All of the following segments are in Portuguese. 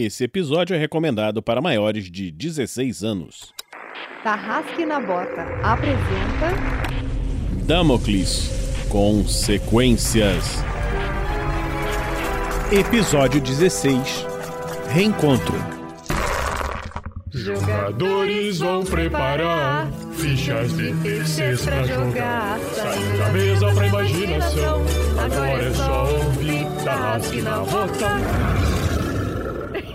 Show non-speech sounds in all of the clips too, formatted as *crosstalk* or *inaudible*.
Esse episódio é recomendado para maiores de 16 anos. Tarrasque na Bota apresenta Damocles Consequências. Episódio 16 Reencontro. Jogadores vão preparar fichas de terceiros pra jogar. Saindo da mesa pra imaginação. Agora é só ouvir Tarrasque na Bota.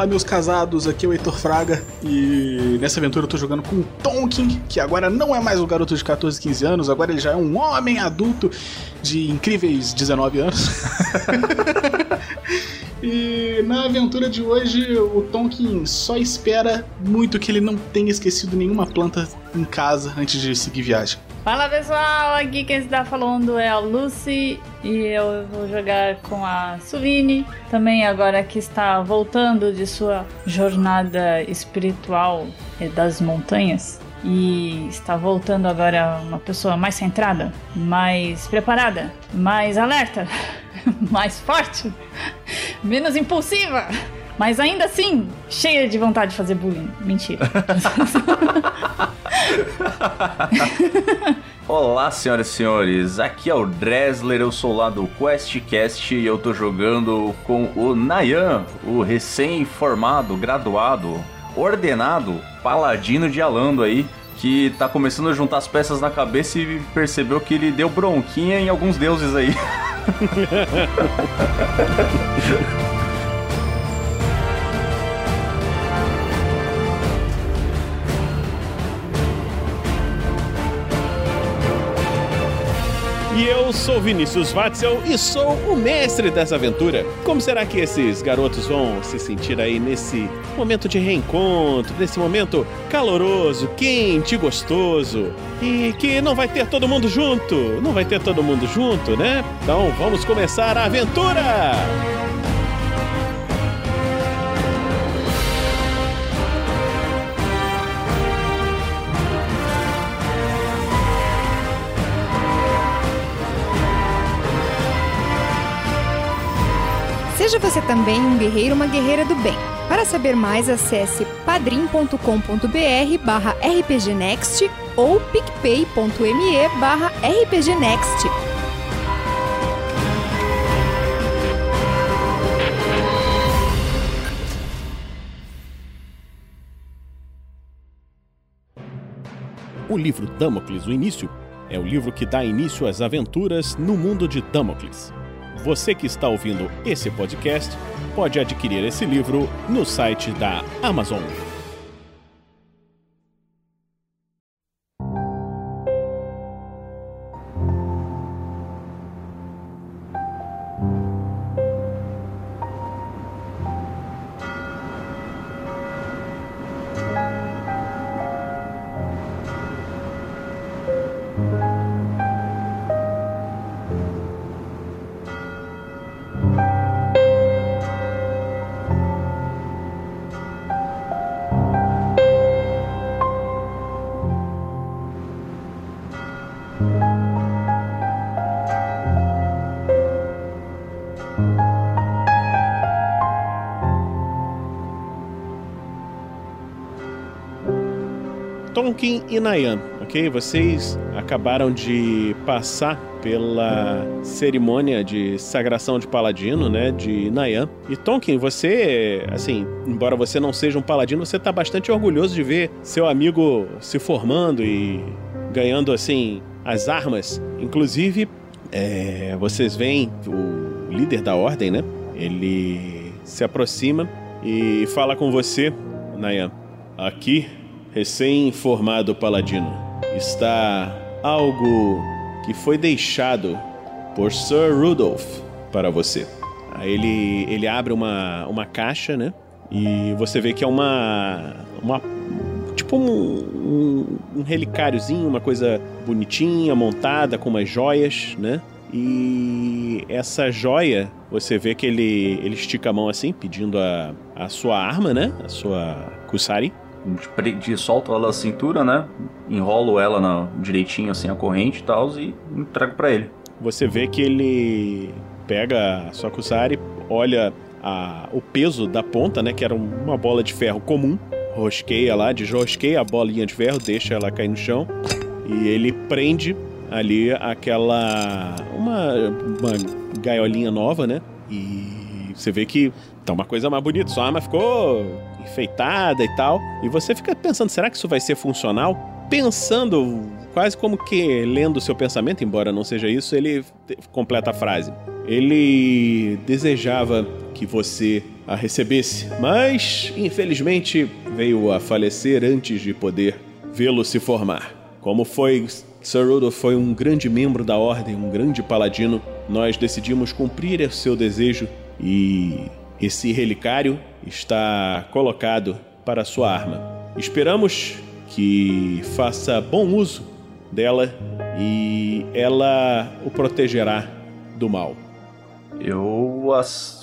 Fala, meus casados, aqui é o Heitor Fraga e nessa aventura eu tô jogando com o Tonkin, que agora não é mais um garoto de 14, 15 anos, agora ele já é um homem adulto de incríveis 19 anos. *laughs* e na aventura de hoje, o Tonkin só espera muito que ele não tenha esquecido nenhuma planta em casa antes de seguir viagem. Fala pessoal, aqui quem está falando é a Lucy e eu vou jogar com a Suvini, também agora que está voltando de sua jornada espiritual das montanhas e está voltando agora uma pessoa mais centrada, mais preparada, mais alerta, *laughs* mais forte, menos impulsiva. Mas ainda assim, cheia de vontade de fazer bullying. Mentira. *laughs* Olá, senhoras e senhores. Aqui é o Dresler, eu sou lá do QuestCast e eu tô jogando com o Nayan, o recém-formado, graduado, ordenado paladino de Alando aí, que tá começando a juntar as peças na cabeça e percebeu que ele deu bronquinha em alguns deuses aí. *laughs* E eu sou Vinícius Watzel e sou o mestre dessa aventura. Como será que esses garotos vão se sentir aí nesse momento de reencontro, nesse momento caloroso, quente, gostoso? E que não vai ter todo mundo junto, não vai ter todo mundo junto, né? Então vamos começar a aventura! Seja você também um guerreiro uma guerreira do bem. Para saber mais, acesse padrim.com.br barra rpgnext ou picpay.me barra rpgnext. O livro Damocles, o início, é o livro que dá início às aventuras no mundo de Damocles. Você que está ouvindo esse podcast pode adquirir esse livro no site da Amazon. Tonkin e Nayan, ok? Vocês acabaram de passar pela cerimônia de sagração de paladino, né, de Nayan. E Tonkin, você, assim, embora você não seja um paladino, você tá bastante orgulhoso de ver seu amigo se formando e ganhando, assim, as armas. Inclusive, é, vocês veem o líder da ordem, né? Ele se aproxima e fala com você, Nayan. Aqui, recém-formado paladino, está algo que foi deixado por Sir Rudolph para você. Aí ele, ele abre uma, uma caixa, né? E você vê que é uma. uma tipo um, um, um relicáriozinho, uma coisa bonitinha, montada, com umas joias, né? E essa joia, você vê que ele, ele estica a mão assim, pedindo a, a sua arma, né? A sua Kusari. De solto ela da cintura, né? Enrolo ela na, direitinho, assim, a corrente e tal, e entrego para ele. Você vê que ele pega a Kusari, olha a, o peso da ponta, né? Que era uma bola de ferro comum. Rosqueia lá, desrosqueia a bolinha de ferro, deixa ela cair no chão. E ele prende ali aquela. Uma, uma gaiolinha nova, né? E você vê que tá uma coisa mais bonita. Sua arma ficou enfeitada e tal. E você fica pensando, será que isso vai ser funcional? Pensando quase como que lendo o seu pensamento, embora não seja isso, ele completa a frase. Ele desejava que você a recebesse, mas infelizmente veio a falecer antes de poder vê-lo se formar. Como foi Sir Rudolph foi um grande membro da ordem, um grande paladino, nós decidimos cumprir seu desejo e esse relicário está colocado para sua arma. Esperamos que faça bom uso dela e ela o protegerá do mal. Eu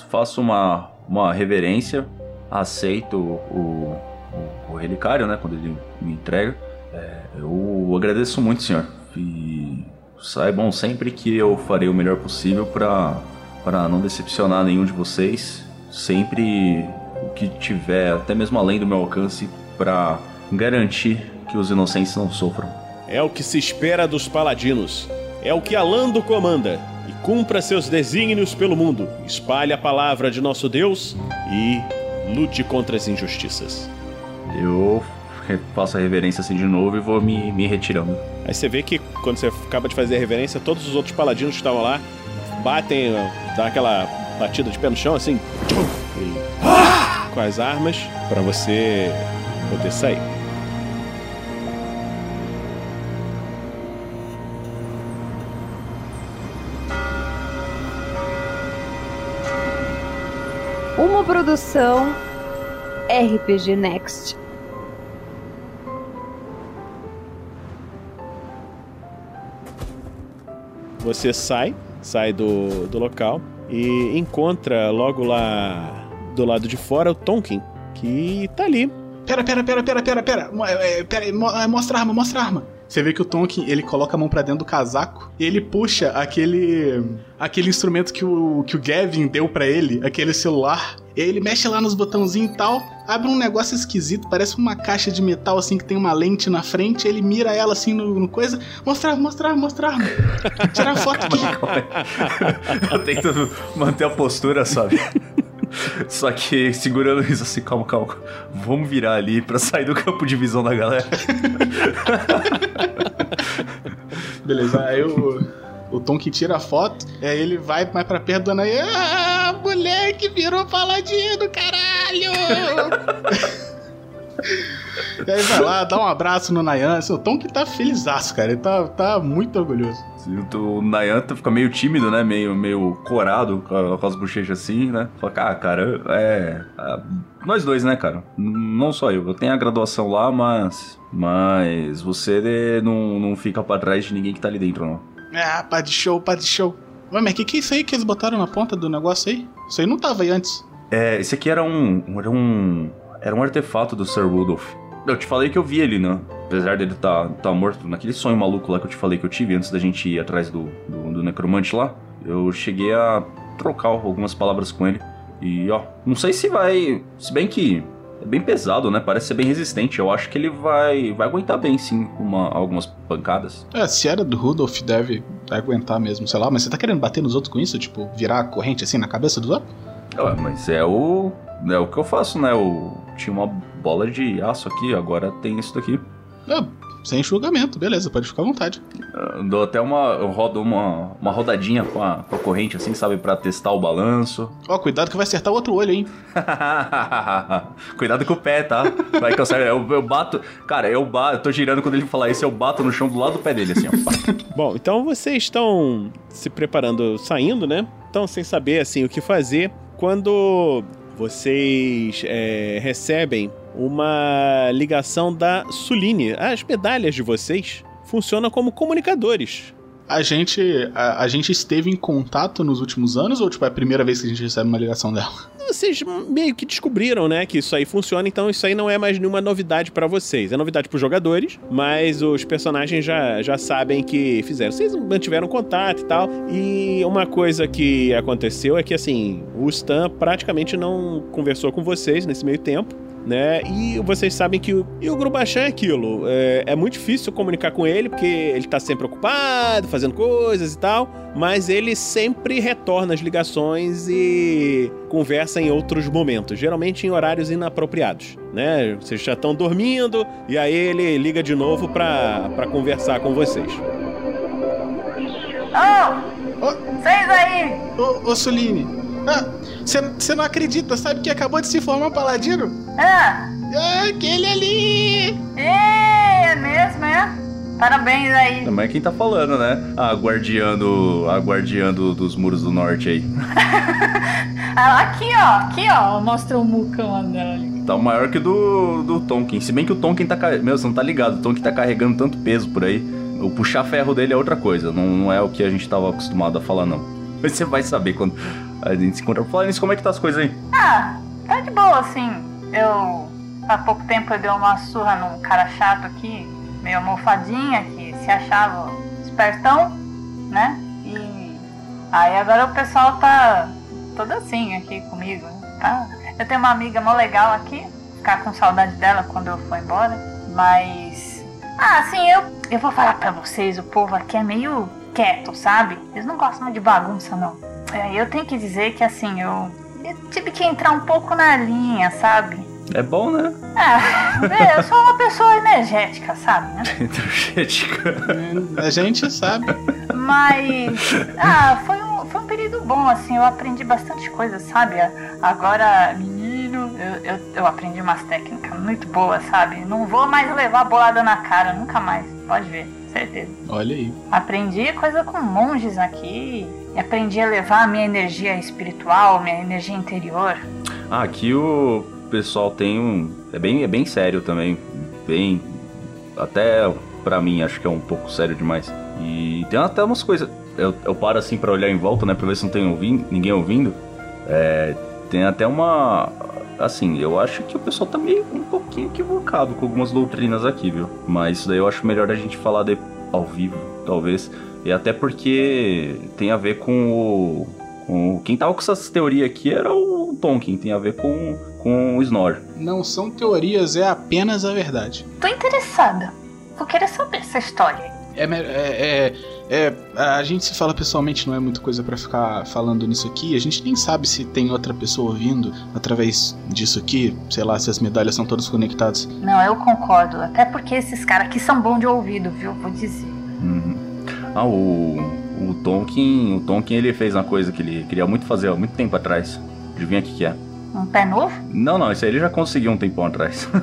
faço uma, uma reverência, aceito o, o, o relicário, né, quando ele me entrega. É, eu agradeço muito, senhor. E saibam sempre que eu farei o melhor possível para não decepcionar nenhum de vocês. Sempre o que tiver, até mesmo além do meu alcance, para garantir que os inocentes não sofram. É o que se espera dos paladinos. É o que Alando comanda. E cumpra seus desígnios pelo mundo. Espalhe a palavra de nosso Deus e lute contra as injustiças. Eu faço a reverência assim de novo e vou me, me retirando. Aí você vê que quando você acaba de fazer a reverência, todos os outros paladinos que estavam lá batem, dá aquela batida de pé no chão assim, com as armas para você poder sair. Uma produção RPG Next. Você sai, sai do, do local e encontra logo lá do lado de fora o Tonkin, que tá ali. Pera, pera, pera, pera, pera, pera. É, pera, é, mostra a arma, mostra a arma. Você vê que o Tonkin, ele coloca a mão para dentro do casaco e ele puxa aquele aquele instrumento que o, que o Gavin deu para ele, aquele celular. Ele mexe lá nos botãozinhos e tal, abre um negócio esquisito, parece uma caixa de metal assim que tem uma lente na frente, ele mira ela assim no, no coisa, mostrar, mostrar, mostrar. Tirar foto *laughs* aqui. *laughs* Eu tento manter a postura, sabe? Só que segurando isso assim, calma, calma. Vamos virar ali pra sair do campo de visão da galera. Beleza, aí o, o Tom que tira a foto, aí ele vai mais pra perto do Anaí. Ah, moleque, virou paladino, caralho! *laughs* e aí vai lá, dá um abraço no Nayan. Assim, o Tom que tá felizaço, cara. Ele tá, tá muito orgulhoso. O Nayan fica meio tímido, né? Meio, meio corado com as bochechas assim, né? Fala, ah, cara, é. Nós dois, né, cara? Não só eu. Eu tenho a graduação lá, mas. Mas você não, não fica pra trás de ninguém que tá ali dentro, não. Ah, pá de show, pá de show. Ué, mas o que, que é isso aí que eles botaram na ponta do negócio aí? Isso aí não tava aí antes. É, esse aqui era um. Era um. Era um artefato do Sir Rudolph. Eu te falei que eu vi ele, né? Apesar dele tá, tá morto, naquele sonho maluco lá que eu te falei que eu tive antes da gente ir atrás do, do, do necromante lá, eu cheguei a trocar algumas palavras com ele. E ó, não sei se vai. Se bem que é bem pesado, né? Parece ser bem resistente. Eu acho que ele vai vai aguentar bem, sim, uma, algumas pancadas. É, se era do Rudolph, deve aguentar mesmo, sei lá. Mas você tá querendo bater nos outros com isso? Tipo, virar a corrente assim na cabeça dos outros? É, mas é o. É o que eu faço, né? Eu tinha uma bola de aço aqui, agora tem isso daqui. É, sem julgamento, beleza, pode ficar à vontade. Eu dou até uma. Eu rodo uma, uma rodadinha com a, com a corrente, assim, sabe, pra testar o balanço. Ó, cuidado que vai acertar o outro olho, hein? *laughs* Cuidado com o pé, tá? Vai que eu, eu, eu bato. Cara, eu bato, eu tô girando quando ele falar isso, eu bato no chão do lado do pé dele, assim, ó. *laughs* Bom, então vocês estão se preparando, saindo, né? Estão sem saber assim o que fazer quando vocês é, recebem uma ligação da Suline. As medalhas de vocês funcionam como comunicadores. A gente, a, a gente esteve em contato nos últimos anos ou tipo é a primeira vez que a gente recebe uma ligação dela? Vocês meio que descobriram, né, que isso aí funciona, então isso aí não é mais nenhuma novidade pra vocês. É novidade pros jogadores, mas os personagens já, já sabem que fizeram. Vocês mantiveram contato e tal. E uma coisa que aconteceu é que, assim, o Stan praticamente não conversou com vocês nesse meio tempo. Né? E vocês sabem que o, e o Grubachan é aquilo. É, é muito difícil comunicar com ele, porque ele tá sempre ocupado, fazendo coisas e tal. Mas ele sempre retorna as ligações e conversa em outros momentos, geralmente em horários inapropriados, né? Vocês já estão dormindo e aí ele liga de novo pra, pra conversar com vocês. Ô! Ô, Vocês aí! ô, ô Suline, você não acredita, sabe que acabou de se formar um paladino? Ah! É aquele ali! Ê, é mesmo, é? Parabéns aí. Também é quem tá falando, né? A guardiã do, a guardiã do- dos muros do norte aí. *laughs* Ah, aqui, ó. Aqui, ó. Mostra o mucão andando ali. Tá maior que o do, do Tonkin. Se bem que o Tonkin tá. Meu, você não tá ligado. O Tonkin tá carregando tanto peso por aí. O puxar ferro dele é outra coisa. Não, não é o que a gente tava acostumado a falar, não. Mas você vai saber quando a gente se encontrar. Falando nisso, como é que tá as coisas aí? Ah, tá de boa, assim. Eu. Há pouco tempo eu dei uma surra num cara chato aqui, meio almofadinha, que se achava espertão, né? E. Aí agora o pessoal tá todo assim aqui comigo, né? Tá? Eu tenho uma amiga mó legal aqui, ficar com saudade dela quando eu for embora, mas. Ah, assim, eu, eu vou falar pra vocês, o povo aqui é meio quieto, sabe? Eles não gostam de bagunça, não. É, eu tenho que dizer que, assim, eu, eu tive que entrar um pouco na linha, sabe? É bom, né? Ah, *laughs* é, eu sou uma pessoa energética, sabe? Né? *laughs* Energética. A gente sabe. Mas. Ah, foi um, foi um período bom, assim, eu aprendi bastante coisa, sabe? Agora, menino, eu, eu, eu aprendi umas técnicas muito boas, sabe? Não vou mais levar bolada na cara, nunca mais. Pode ver, certeza. Olha aí. Aprendi coisa com monges aqui. E aprendi a levar a minha energia espiritual, minha energia interior. Ah, aqui o pessoal tem um. É bem, é bem sério também. Bem. Até pra mim, acho que é um pouco sério demais. E tem até umas coisas. Eu, eu paro assim pra olhar em volta, né? Pra ver se não tem ouvindo, ninguém ouvindo. É, tem até uma. Assim, eu acho que o pessoal tá meio um pouquinho equivocado com algumas doutrinas aqui, viu? Mas isso daí eu acho melhor a gente falar de, ao vivo, talvez. E até porque tem a ver com o. Com, quem tava com essas teorias aqui era o Tonkin, tem a ver com, com o Snor. Não são teorias, é apenas a verdade. Tô interessada. Vou querer saber essa história. É, é, é, é, a gente se fala pessoalmente, não é muita coisa pra ficar falando nisso aqui. A gente nem sabe se tem outra pessoa ouvindo através disso aqui. Sei lá, se as medalhas são todas conectadas. Não, eu concordo. Até porque esses caras aqui são bons de ouvido, viu? Vou dizer. Uhum. Ah, o, o Tonkin, o Tonkin ele fez uma coisa que ele queria muito fazer há muito tempo atrás. Adivinha o que, que é? Um pé novo? Não, não, isso aí ele já conseguiu um tempão atrás. *laughs*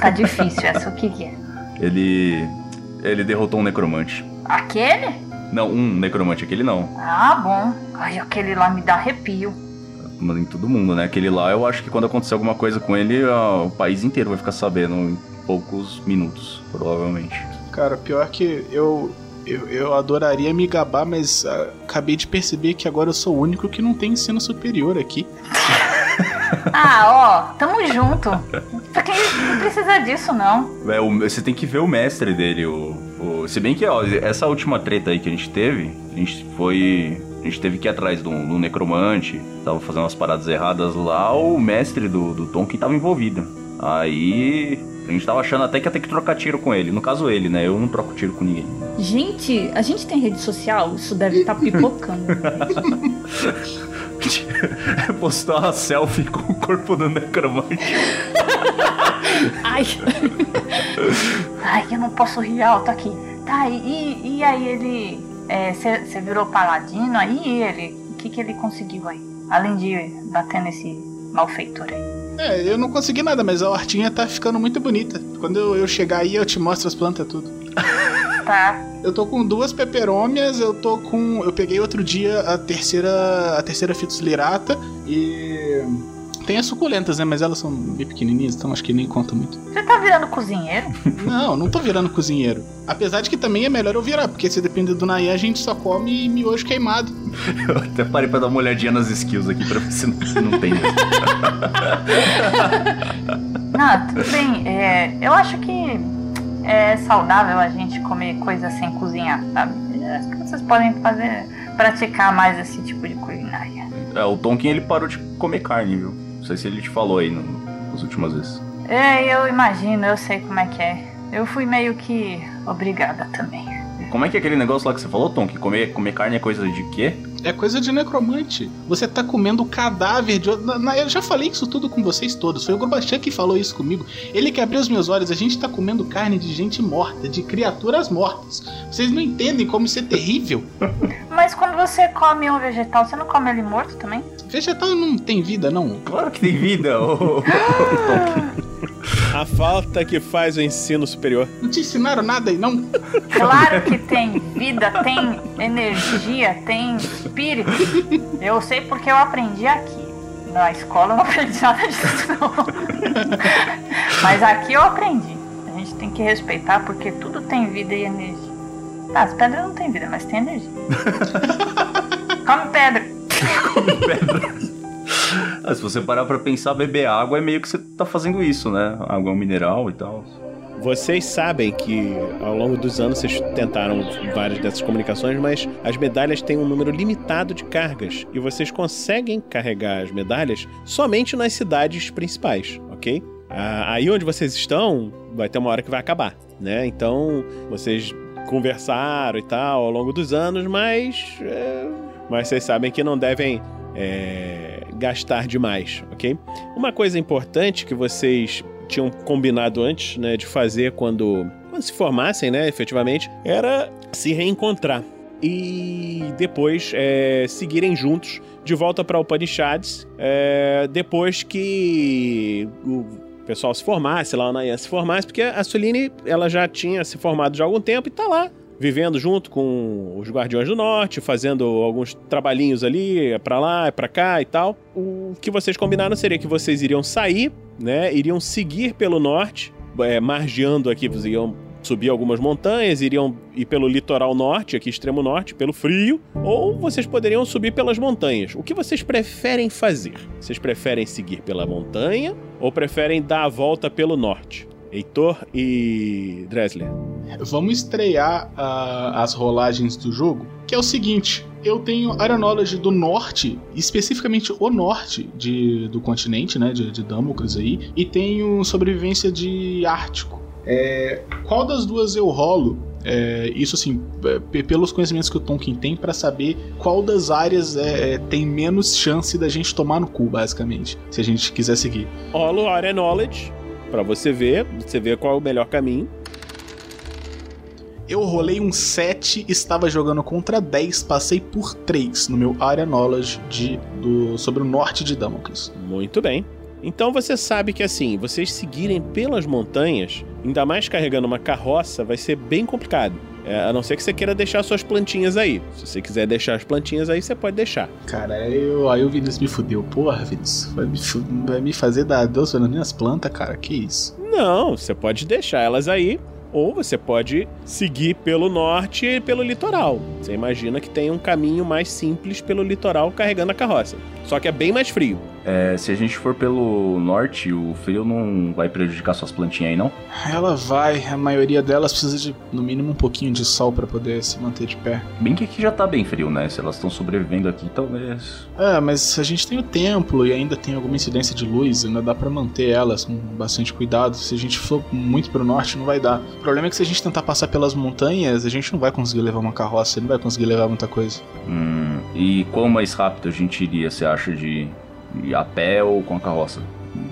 Tá difícil essa. O que, que é? ele. Ele derrotou um necromante. Aquele? Não, um necromante, aquele não. Ah, bom. Ai, aquele lá me dá arrepio. Mas em todo mundo, né? Aquele lá, eu acho que quando acontecer alguma coisa com ele, ó, o país inteiro vai ficar sabendo em poucos minutos, provavelmente. Cara, pior que eu. Eu, eu adoraria me gabar, mas ah, acabei de perceber que agora eu sou o único que não tem ensino superior aqui. *laughs* *laughs* Ah, ó, tamo junto. Porque não precisa disso, não. É, o- você tem que ver o mestre dele. O, o- se bem que, ó, essa última treta aí que a gente teve, a gente foi. A gente teve que ir atrás do, do necromante, tava fazendo umas paradas erradas lá, o mestre do, do Tonkin tava envolvido. Aí. A gente tava achando até que ia ter que trocar tiro com ele. No caso, ele, né? Eu não troco tiro com ninguém. Gente, a gente tem rede social? Isso deve estar *laughs* pipocando. *laughs* *laughs* Postou uma selfie com o corpo do necromante. *laughs* Ai. Ai, eu não posso rir alto aqui. Tá, e, e aí ele. Você virou paladino aí ele. O que, que ele conseguiu aí? Além de bater nesse malfeitor aí. É, eu não consegui nada, mas a hortinha tá ficando muito bonita. Quando eu, eu chegar aí, eu te mostro as plantas tudo. *laughs* Tá. Eu tô com duas peperômias, eu tô com. Eu peguei outro dia a terceira. a terceira Fitus lirata e. Tem as suculentas, né? Mas elas são bem pequenininhas, então acho que nem conta muito. Você tá virando cozinheiro? *laughs* Não, não tô virando cozinheiro. Apesar de que também é melhor eu virar, porque se depender do Nayan, a gente só come miojo queimado. *laughs* Eu até parei pra dar uma olhadinha nas skills aqui pra ver se não, se não tem. *laughs* Não, tudo bem. É, eu acho que é saudável a gente comer coisas sem cozinhar, sabe? Acho que vocês podem fazer, praticar mais esse tipo de culinária. É, o Tonkin ele parou de comer carne, viu? Não sei se ele te falou aí no, nas últimas vezes. É, eu imagino, eu sei como é que é. Eu fui meio que obrigada também. Como é que é aquele negócio lá que você falou, Tom? Que comer, comer carne é coisa de quê? É coisa de necromante. Você tá comendo o cadáver de. Na, na- eu já falei isso tudo com vocês todos. Foi o Gorbachan que falou isso comigo. Ele que abriu os meus olhos. A gente tá comendo carne de gente morta, de criaturas mortas. Vocês não entendem como isso é terrível? *laughs* Mas quando você come um vegetal, você não come ele morto também? Vegetal não tem vida, não. Claro que tem vida, ô. *laughs* A falta que faz o ensino superior. Não te ensinaram nada aí, não? Claro que tem vida, tem energia, tem espírito. Eu sei porque eu aprendi aqui. Na escola eu não aprendi nada disso, não. Mas aqui eu aprendi. A gente tem que respeitar porque tudo tem vida e energia. Tá, as pedras não têm vida, mas tem energia. *laughs* Come pedra. Ah, se você parar pra pensar, beber água é meio que você tá fazendo isso, né? Água é um mineral e tal. Vocês sabem que ao longo dos anos vocês tentaram várias dessas comunicações, mas as medalhas têm um número limitado de cargas e vocês conseguem carregar as medalhas somente nas cidades principais, ok? Ah, aí onde vocês estão, vai ter uma hora que vai acabar, né? Então vocês conversaram e tal ao longo dos anos, mas, é, mas vocês sabem que não devem é, gastar demais, ok? Uma coisa importante que vocês tinham combinado antes, né, de fazer quando, quando se formassem, né, efetivamente, era se reencontrar e depois é, seguirem juntos de volta para Upanishads, é, depois que o pessoal se formasse, lá o Nayan se formasse, porque a Suline ela já tinha se formado já há algum tempo e tá lá vivendo junto com os Guardiões do Norte, fazendo alguns trabalhinhos ali, é pra lá, é pra cá e tal. O que vocês combinaram seria que vocês iriam sair, né? Iriam seguir pelo norte, é, margeando aqui, vocês iam subir algumas montanhas, iriam ir pelo litoral norte, aqui extremo norte, pelo frio, ou vocês poderiam subir pelas montanhas. O que vocês preferem fazer? Vocês preferem seguir pela montanha ou preferem dar a volta pelo norte? Heitor e Dressler. Vamos estrear ah, as rolagens do jogo, que é o seguinte. Eu tenho Aeronology do norte, especificamente o norte de, do continente, né, de, de Damocles aí, e tenho sobrevivência de Ártico. É, qual das duas eu rolo? É, isso assim, é, pelos conhecimentos que o Tonkin tem, para saber qual das áreas é, é, tem menos chance da gente tomar no cu, basicamente, se a gente quiser seguir. Rola o Area Knowledge pra você ver, você vê qual é o melhor caminho. Eu rolei um 7, estava jogando contra 10, passei por 3 no meu Area Knowledge de, do, sobre o norte de Damocles. Muito bem. Então você sabe que assim, vocês seguirem pelas montanhas, ainda mais carregando uma carroça, vai ser bem complicado. É, a não ser que você queira deixar suas plantinhas aí. Se você quiser deixar as plantinhas aí, você pode deixar. Cara, eu, aí o Vinícius me fudeu. Porra, Vinícius, vai me, vai me fazer dar Deus nas minhas plantas, cara, que isso? Não, você pode deixar elas aí, ou você pode seguir pelo norte e pelo litoral. Você imagina que tem um caminho mais simples pelo litoral carregando a carroça. Só que é bem mais frio. É, se a gente for pelo norte, o frio não vai prejudicar suas plantinhas aí, não? Ela vai, a maioria delas precisa de no mínimo um pouquinho de sol pra poder se manter de pé. Bem que aqui já tá bem frio, né? Se elas estão sobrevivendo aqui, talvez. É, mas a gente tem o templo e ainda tem alguma incidência de luz, ainda dá pra manter elas com bastante cuidado. Se a gente for muito pro norte, não vai dar. O problema é que se a gente tentar passar pelas montanhas, a gente não vai conseguir levar uma carroça, não vai conseguir levar muita coisa. Hum, e qual mais rápido a gente iria, você acha, de ir a pé ou com a carroça?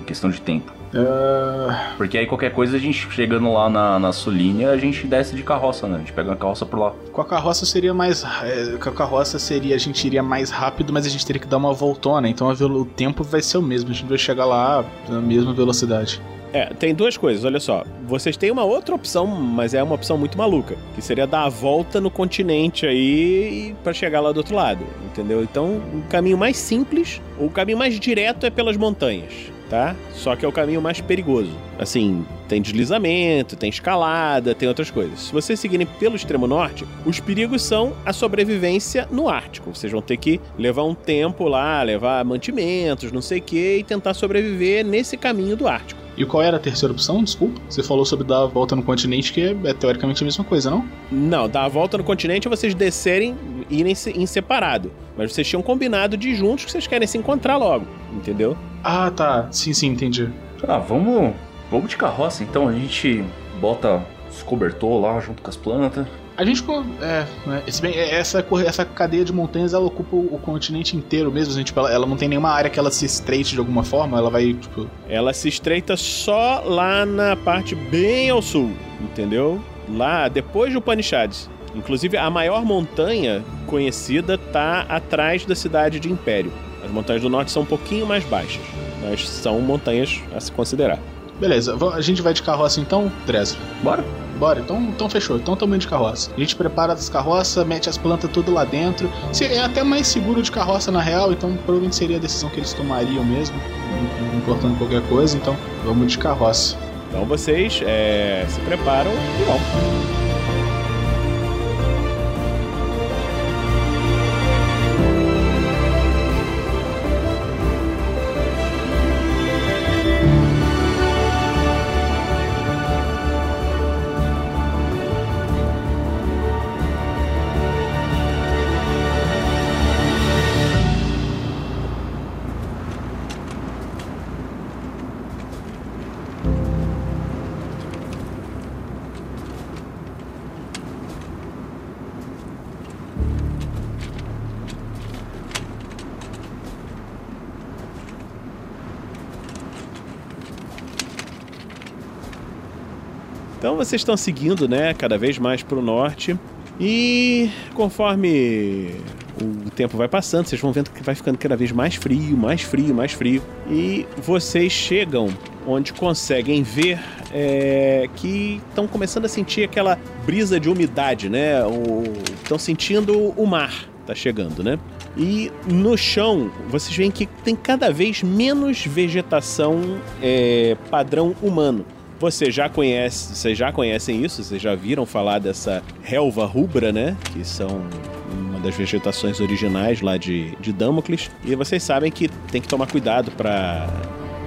Questão de tempo. Ah, Porque aí qualquer coisa a gente chegando lá na, na Sulínia, a gente desce de carroça, né? A gente pega uma carroça por lá. com a carroça seria mais. é, com a carroça seria. A gente iria mais rápido, mas a gente teria que dar uma voltona. Então a o tempo vai ser o mesmo. A gente vai chegar lá na mesma velocidade. É, tem duas coisas, olha só. Vocês têm uma outra opção, mas é uma opção muito maluca, que seria dar a volta no continente aí pra chegar lá do outro lado, entendeu? Então, o caminho mais simples, o caminho mais direto é pelas montanhas, tá? Só que é o caminho mais perigoso. Assim, tem deslizamento, tem escalada, tem outras coisas. Se vocês seguirem pelo extremo norte, os perigos são a sobrevivência no Ártico. Vocês vão ter que levar um tempo lá, levar mantimentos, não sei o que, e tentar sobreviver nesse caminho do Ártico. E qual era a terceira opção? Desculpa. Você falou sobre dar a volta no continente, que é, é teoricamente a mesma coisa, não? Não, dar a volta no continente é vocês descerem e irem se- em separado. Mas vocês tinham combinado de ir juntos que vocês querem se encontrar logo, entendeu? Ah, tá. Sim, sim, entendi. Ah, vamos. Vamos de carroça então. A gente bota os cobertor lá junto com as plantas. A gente. É, né, bem, é, essa, essa cadeia de montanhas ela ocupa o, o continente inteiro mesmo. Assim, tipo, ela, ela não tem nenhuma área que ela se estreite de alguma forma. Ela vai, tipo. Ela se estreita só lá na parte bem ao sul, entendeu? Lá depois do Upanishads. Inclusive, a maior montanha conhecida tá atrás da cidade de Império. As montanhas do norte são um pouquinho mais baixas, mas são montanhas a se considerar. Beleza, a gente vai de carroça então, Dresler. Bora? Bora, então, então fechou. Então tamo indo de carroça. A gente prepara as carroças, mete as plantas tudo lá dentro. É até mais seguro de carroça na real, então provavelmente seria a decisão que eles tomariam mesmo, não importando qualquer coisa. Então vamos de carroça. Então vocês é, se preparam e vão. Então vocês estão seguindo, né, cada vez mais para o norte. E conforme o tempo vai passando, vocês vão vendo que vai ficando cada vez mais frio, mais frio, mais frio. E vocês chegam onde conseguem ver é, que estão começando a sentir aquela brisa de umidade, né? Estão sentindo o mar tá chegando, né? E no chão vocês veem que tem cada vez menos vegetação é, padrão humano. Você já conhece, vocês já conhecem isso, vocês já viram falar dessa relva rubra, né? Que são uma das vegetações originais lá de, de Damocles. E vocês sabem que tem que tomar cuidado para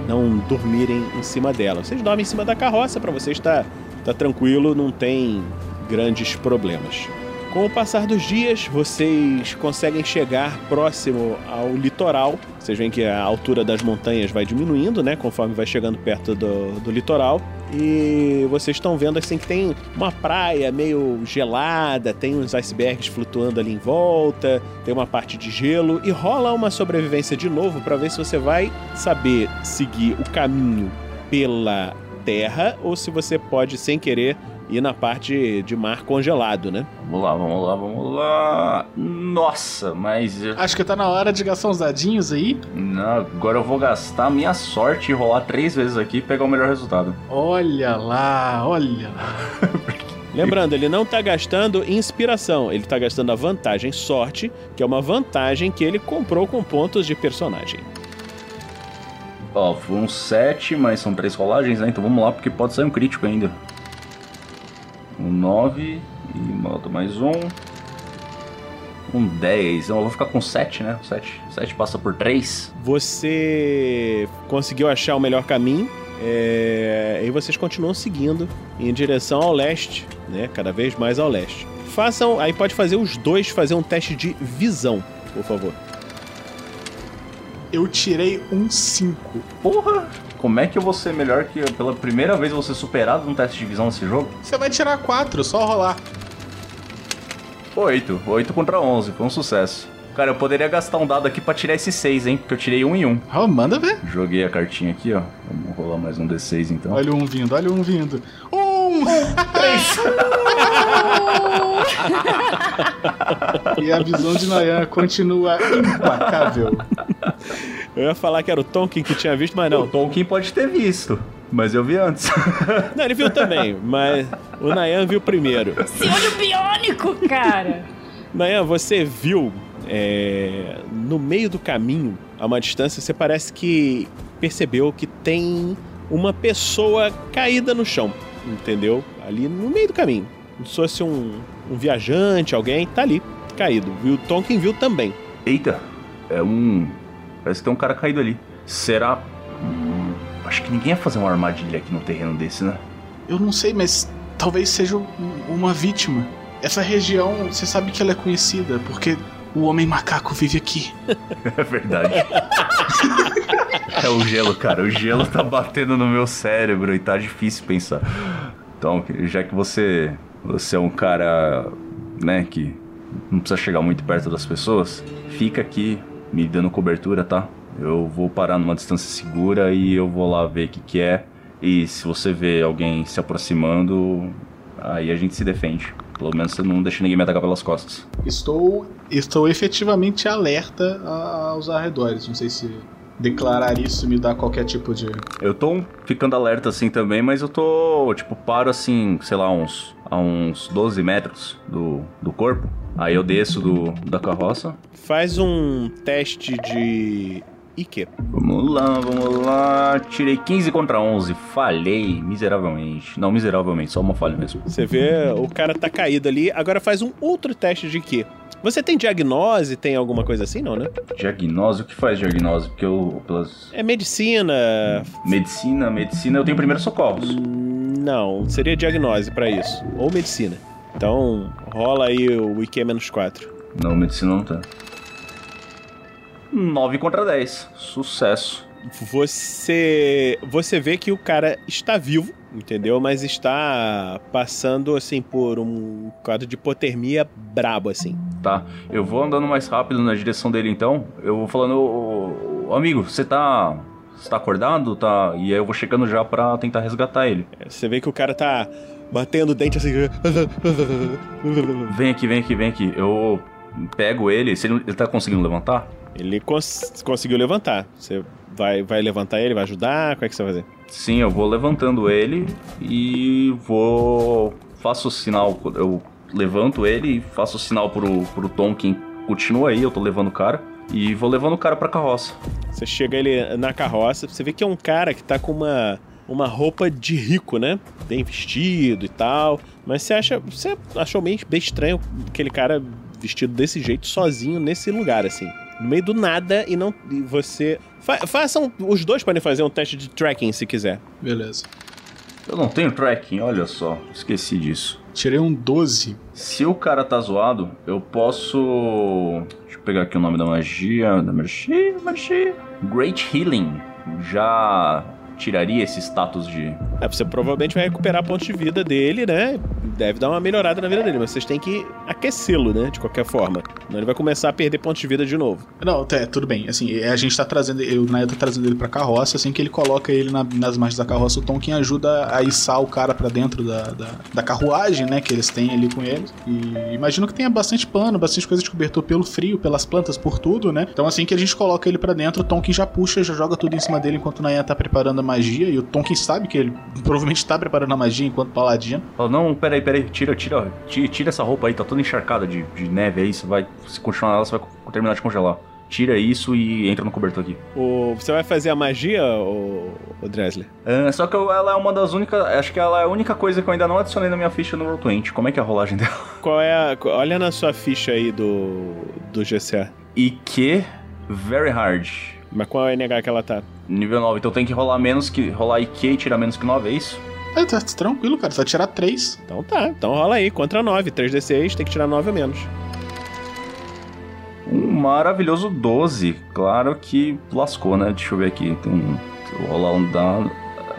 não dormirem em cima dela. Vocês dormem em cima da carroça para vocês estar tá, tá tranquilo, não tem grandes problemas. Com o passar dos dias, vocês conseguem chegar próximo ao litoral. Vocês veem que a altura das montanhas vai diminuindo, né? Conforme vai chegando perto do, do litoral. E vocês estão vendo assim que tem uma praia meio gelada, tem uns icebergs flutuando ali em volta, tem uma parte de gelo e rola uma sobrevivência de novo para ver se você vai saber seguir o caminho pela terra ou se você pode sem querer ir na parte de mar congelado, né? Vamos lá, vamos lá, vamos lá. Nossa, mas. Acho que tá na hora de gastar uns dadinhos aí. Não, agora eu vou gastar a minha sorte e rolar três vezes aqui e pegar o melhor resultado. Olha lá, olha lá. *laughs* Lembrando, ele não tá gastando inspiração, ele tá gastando a vantagem sorte, que é uma vantagem que ele comprou com pontos de personagem. Ó, foi um 7, mas são três rolagens, né? Então vamos lá, porque pode sair um crítico ainda. Um 9 e moto mais um. Um 10. Então eu vou ficar com 7, né? 7, 7 passa por 3. Você conseguiu achar o melhor caminho. É... E vocês continuam seguindo em direção ao leste, né? Cada vez mais ao leste. Façam. Aí pode fazer os dois fazer um teste de visão, por favor. Eu tirei um 5. Porra! Como é que eu vou ser melhor que pela primeira vez eu vou ser superado num teste de visão nesse jogo? Você vai tirar 4, só rolar. 8. 8 contra 11. Foi um sucesso. Cara, eu poderia gastar um dado aqui pra tirar esse 6, hein? Porque eu tirei um e um. Ah, manda ver. Joguei a cartinha aqui, ó. Vamos rolar mais um D6 então. Olha um vindo, olha um vindo. Um! *laughs* e a visão de Nayan continua implacável. *laughs* Eu ia falar que era o Tonkin que tinha visto, mas O não. Tolkien pode ter visto, mas eu vi antes. *laughs* Não, ele viu também, mas o Nayan viu primeiro. Esse olho biônico, cara! Nayan, você viu é, no meio do caminho, a uma distância, você parece que percebeu que tem uma pessoa caída no chão, entendeu? Ali no meio do caminho. Como se fosse um, um viajante, alguém, tá ali, caído. E o Tonkin viu também. Eita, é um. Parece que tem um cara caído ali. Será. Hum, acho que ninguém ia fazer uma armadilha aqui no terreno desse, né? Eu não sei, mas talvez seja um- uma vítima. Essa região, você sabe que ela é conhecida porque o homem macaco vive aqui. *laughs* É verdade. *laughs* é o gelo, cara. O gelo tá batendo no meu cérebro e tá difícil pensar. Então, já que você. Você é um cara. né, que não precisa chegar muito perto das pessoas, fica aqui me dando cobertura, tá? Eu vou parar numa distância segura e eu vou lá ver o que, que é. E se você vê alguém se aproximando, aí a gente se defende. Pelo menos você não deixa ninguém me atacar pelas costas. Estou, estou efetivamente alerta aos arredores. Não sei se declarar isso me dá qualquer tipo de. Eu tô ficando alerta assim também, mas eu tô, tipo, paro assim, sei lá, uns, a uns 12 metros do, do corpo. Aí eu desço do, da carroça. Faz um teste de IQ. Vamos lá, vamos lá. Tirei 15 contra 11. Falhei miseravelmente. Não, miseravelmente, só uma falha mesmo. Você vê, o cara tá caído ali. Agora faz um outro teste de IQ. Você tem diagnose? Tem alguma coisa assim, não, né? Diagnose, o que faz diagnose? Porque eu, pelas. É medicina. Medicina, medicina, eu tenho primeiros socorros. Não, seria diagnose pra isso. Ou medicina. Então, rola aí o IQ menos 4. Não, medicina não tem. 9 contra 10. Sucesso. Você você vê que o cara está vivo, entendeu? Mas está passando assim por um quadro de hipotermia brabo assim. Tá, eu vou andando mais rápido na direção dele então. Eu vou falando, ô, ô, amigo, você tá. Você tá acordado? Tá. E aí eu vou chegando já pra tentar resgatar ele. Você vê que o cara tá batendo o dente assim. Vem aqui, vem aqui, vem aqui. Eu pego ele. Se ele, ele tá conseguindo levantar? Ele cons- conseguiu levantar. Você vai, vai levantar ele, vai ajudar? Como é que você vai fazer? Sim, eu vou levantando ele e vou. Faço o sinal. Eu levanto ele e faço o sinal pro, pro Tom que continua aí, eu tô levando o cara. E vou levando o cara pra carroça. Você chega ele na carroça, você vê que é um cara que tá com uma, uma roupa de rico, né? Bem vestido e tal. Mas você acha. Você achou bem, bem estranho aquele cara vestido desse jeito, sozinho, nesse lugar, assim. No meio do nada e não. E você. Fa- façam. Os dois podem fazer um teste de tracking se quiser. Beleza. Eu não tenho tracking, olha só. Esqueci disso. Tirei um 12. Se o cara tá zoado, eu posso. Deixa eu pegar aqui o nome da magia. Da magia, magia. Great Healing. Já tiraria esse status de. É, você provavelmente vai recuperar pontos de vida dele, né? Deve dar uma melhorada na vida dele, mas vocês têm que aquecê-lo, né? De qualquer forma. Senão ele vai começar a perder pontos de vida de novo. Não, é, tudo bem. Assim, a gente tá trazendo. Eu, o Naya tá trazendo ele pra carroça. Assim que ele coloca ele na- nas margens da carroça, o Tom quem ajuda a içar o cara pra dentro da, da, da carruagem, né? Que eles têm ali com eles. E imagino que tenha bastante pano, bastante coisa de cobertor pelo frio, pelas plantas, por tudo, né? Então assim que a gente coloca ele pra dentro, o Tonkin já puxa, já joga tudo em cima dele enquanto o Nayan tá preparando a magia. E o Tonkin sabe que ele provavelmente tá preparando a magia enquanto paladino. Oh, não, peraí, peraí. Tira, tira, tira, tira essa roupa aí, tá toda encharcada de, de neve aí. Você vai. Se continuar ela, você vai terminar de congelar. Tira isso e entra no cobertor aqui. O, você vai fazer a magia, o, o Dresler? Ah, só que eu- ela é uma das únicas. Acho que ela é a única coisa que eu ainda não adicionei na minha ficha no Roll20. Como é que é a rolagem *laughs* dela? Qual é a. Olha na sua ficha aí do, do GCA. IQ Very Hard. Mas qual é a NH que ela tá? Nível 9, então tem que rolar menos que. rolar IQ e tirar menos que 9, é isso? É, tá tranquilo, cara. Vai tirar 3. Então tá, então rola aí, contra 9. 3d6, tem que tirar 9 ou menos. Um maravilhoso 12. Claro que lascou, né? Deixa eu ver aqui. Tem um. Vou rolar um dado.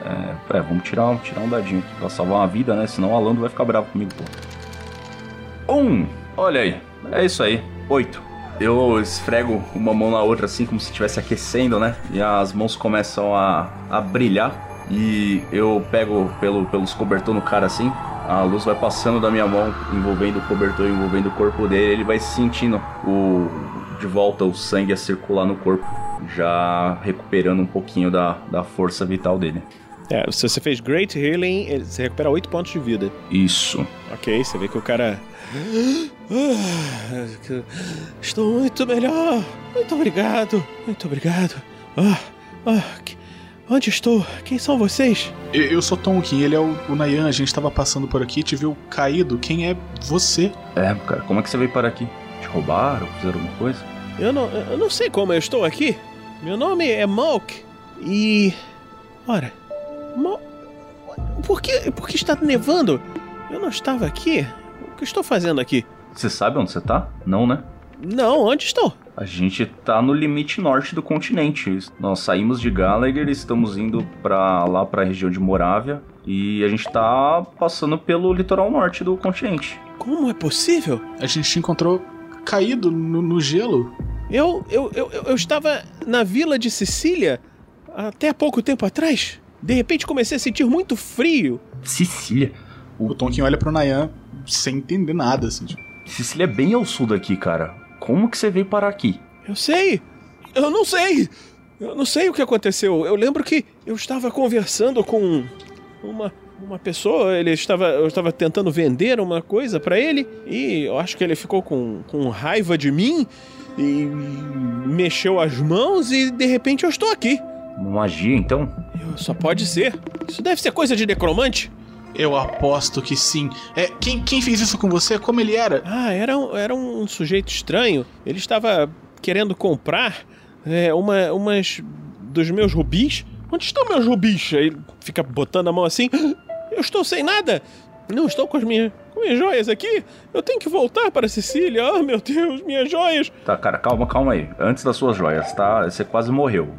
É, é, vamos tirar, tirar um dadinho aqui pra salvar uma vida, né? Senão o Alando vai ficar bravo comigo, pô. Um! Olha aí. É isso aí. Oito. Eu esfrego uma mão na outra assim, como se estivesse aquecendo, né? E as mãos começam a, a brilhar. E eu pego pelo, pelos cobertor no cara assim. A luz vai passando da minha mão, envolvendo o cobertor, envolvendo o corpo dele. Ele vai sentindo o, de volta o sangue a circular no corpo, já recuperando um pouquinho da, da força vital dele. É, se você fez Great Healing, você recupera 8 pontos de vida. Isso. Ok, você vê que o cara. Ah, que- Estou muito melhor. Muito obrigado. Muito obrigado. Ah, ah, que- onde estou? Quem são vocês? Eu, eu sou Tonkin, ele é o, o Nayan, a gente tava passando por aqui, te viu caído. Quem é você? É, cara, como é que você veio parar aqui? Te roubaram? Fizeram alguma coisa? Eu não, eu não sei como eu estou aqui. Meu nome é Malk. E. Ora. Mal... Por, que, por que está nevando? Eu não estava aqui. O que estou fazendo aqui? Você sabe onde você tá? Não, né? Não, onde estou? A gente tá no limite norte do continente. Nós saímos de Gallagher, estamos indo para lá pra região de Morávia e a gente tá passando pelo litoral norte do continente. Como é possível? A gente te encontrou caído no, no gelo. Eu, eu, eu, eu- eu estava na vila de Sicília até pouco tempo atrás. De repente comecei a sentir muito frio. Sicília. O Tonkin olha pro Nayan sem entender nada, assim. tipo, Sicília é bem ao sul daqui, cara. Como que você veio parar aqui? Eu sei. Eu não sei. Eu não sei o que aconteceu. Eu lembro que eu estava conversando com uma, uma pessoa. Ele estava, eu estava tentando vender uma coisa pra ele e eu acho que ele ficou com, com raiva de mim e mexeu as mãos e de repente eu estou aqui. Magia, então? Eu- Só pode ser. Isso deve ser coisa de necromante. Eu aposto que sim. É, quem, quem fez isso com você? Como ele era? Ah, era, um- era um sujeito estranho. Ele estava querendo comprar é, uma, umas dos meus rubis. Onde estão meus rubis? Aí ele fica botando a mão assim. Eu estou sem nada. Não estou com as minhas, com minhas joias aqui. Eu tenho que voltar para Sicília. Oh, meu Deus, minhas joias. Tá, cara, calma, calma aí. Antes das suas joias, tá? Você quase morreu.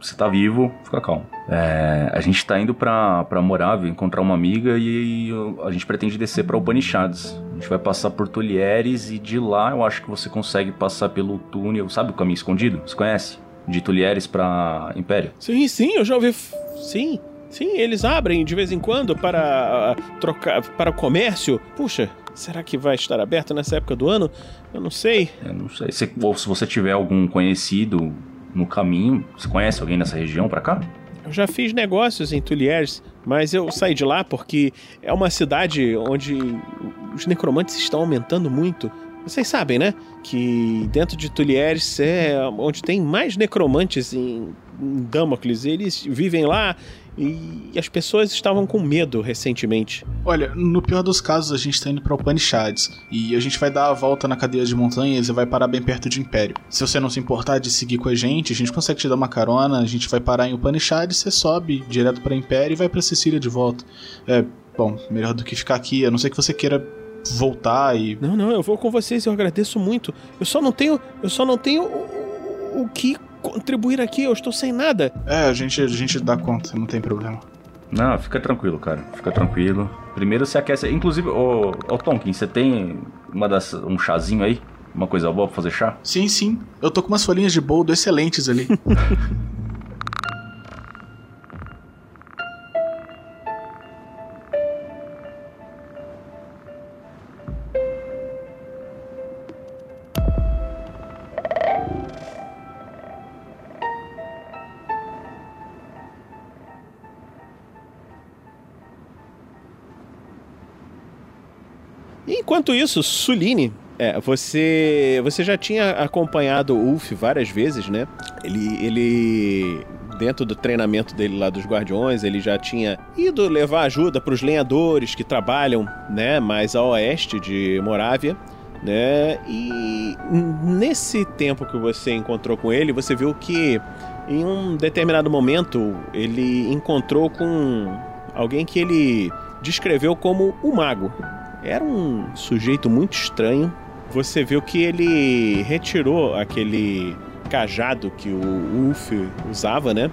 Você tá vivo, fica calmo. É, a gente tá indo pra, pra Morávia encontrar uma amiga e a gente pretende descer pra Upanishads. A gente vai passar por Tulieres e de lá eu acho que você consegue passar pelo túnel. Sabe o caminho escondido? Você conhece? De Tulieres pra Império. Sim, sim, eu já ouvi. Sim, sim, eles abrem de vez em quando para ah, trocar para o comércio. Puxa, será que vai estar aberto nessa época do ano? Eu não sei. Eu não sei. Se, ou se você tiver algum conhecido no caminho, você conhece alguém nessa região pra cá? Eu já fiz negócios em Tulieres, mas eu saí de lá porque é uma cidade onde os necromantes estão aumentando muito. Vocês sabem, né? Que dentro de Tulieres é onde tem mais necromantes em, em Damocles. Eles vivem lá e as pessoas estavam com medo recentemente. Olha, no pior dos casos, a gente tá indo pra Upanishads. E a gente vai dar a volta na cadeia de montanhas e vai parar bem perto de Império. Se você não se importar de seguir com a gente, a gente consegue te dar uma carona, a gente vai parar em Upanishads, você sobe direto pra Império e vai pra Sicília de volta. É, bom, melhor do que ficar aqui, a não ser que você queira voltar e. Não, não, eu vou com vocês, eu agradeço muito. Eu só não tenho, eu só não tenho o, o que contribuir aqui, eu estou sem nada. É, a gente, a gente dá conta, não tem problema. Não, fica tranquilo, cara. Fica tranquilo. Primeiro você aquece. Inclusive, ô, ô Tonkin, você tem uma das, um chazinho aí? Uma coisa boa pra fazer chá? Sim, sim. Eu tô com umas folhinhas de boldo excelentes ali. *laughs* Enquanto isso, Suline, é, você você já tinha acompanhado o Ulf várias vezes, né? Ele ele dentro do treinamento dele lá dos Guardiões, ele já tinha ido levar ajuda para os lenhadores que trabalham, né, mais a oeste de Morávia, né? E nesse tempo que você encontrou com ele, você viu que em um determinado momento ele encontrou com alguém que ele descreveu como o mago. Era um sujeito muito estranho. Você viu que ele retirou aquele cajado que o Ulf usava, né?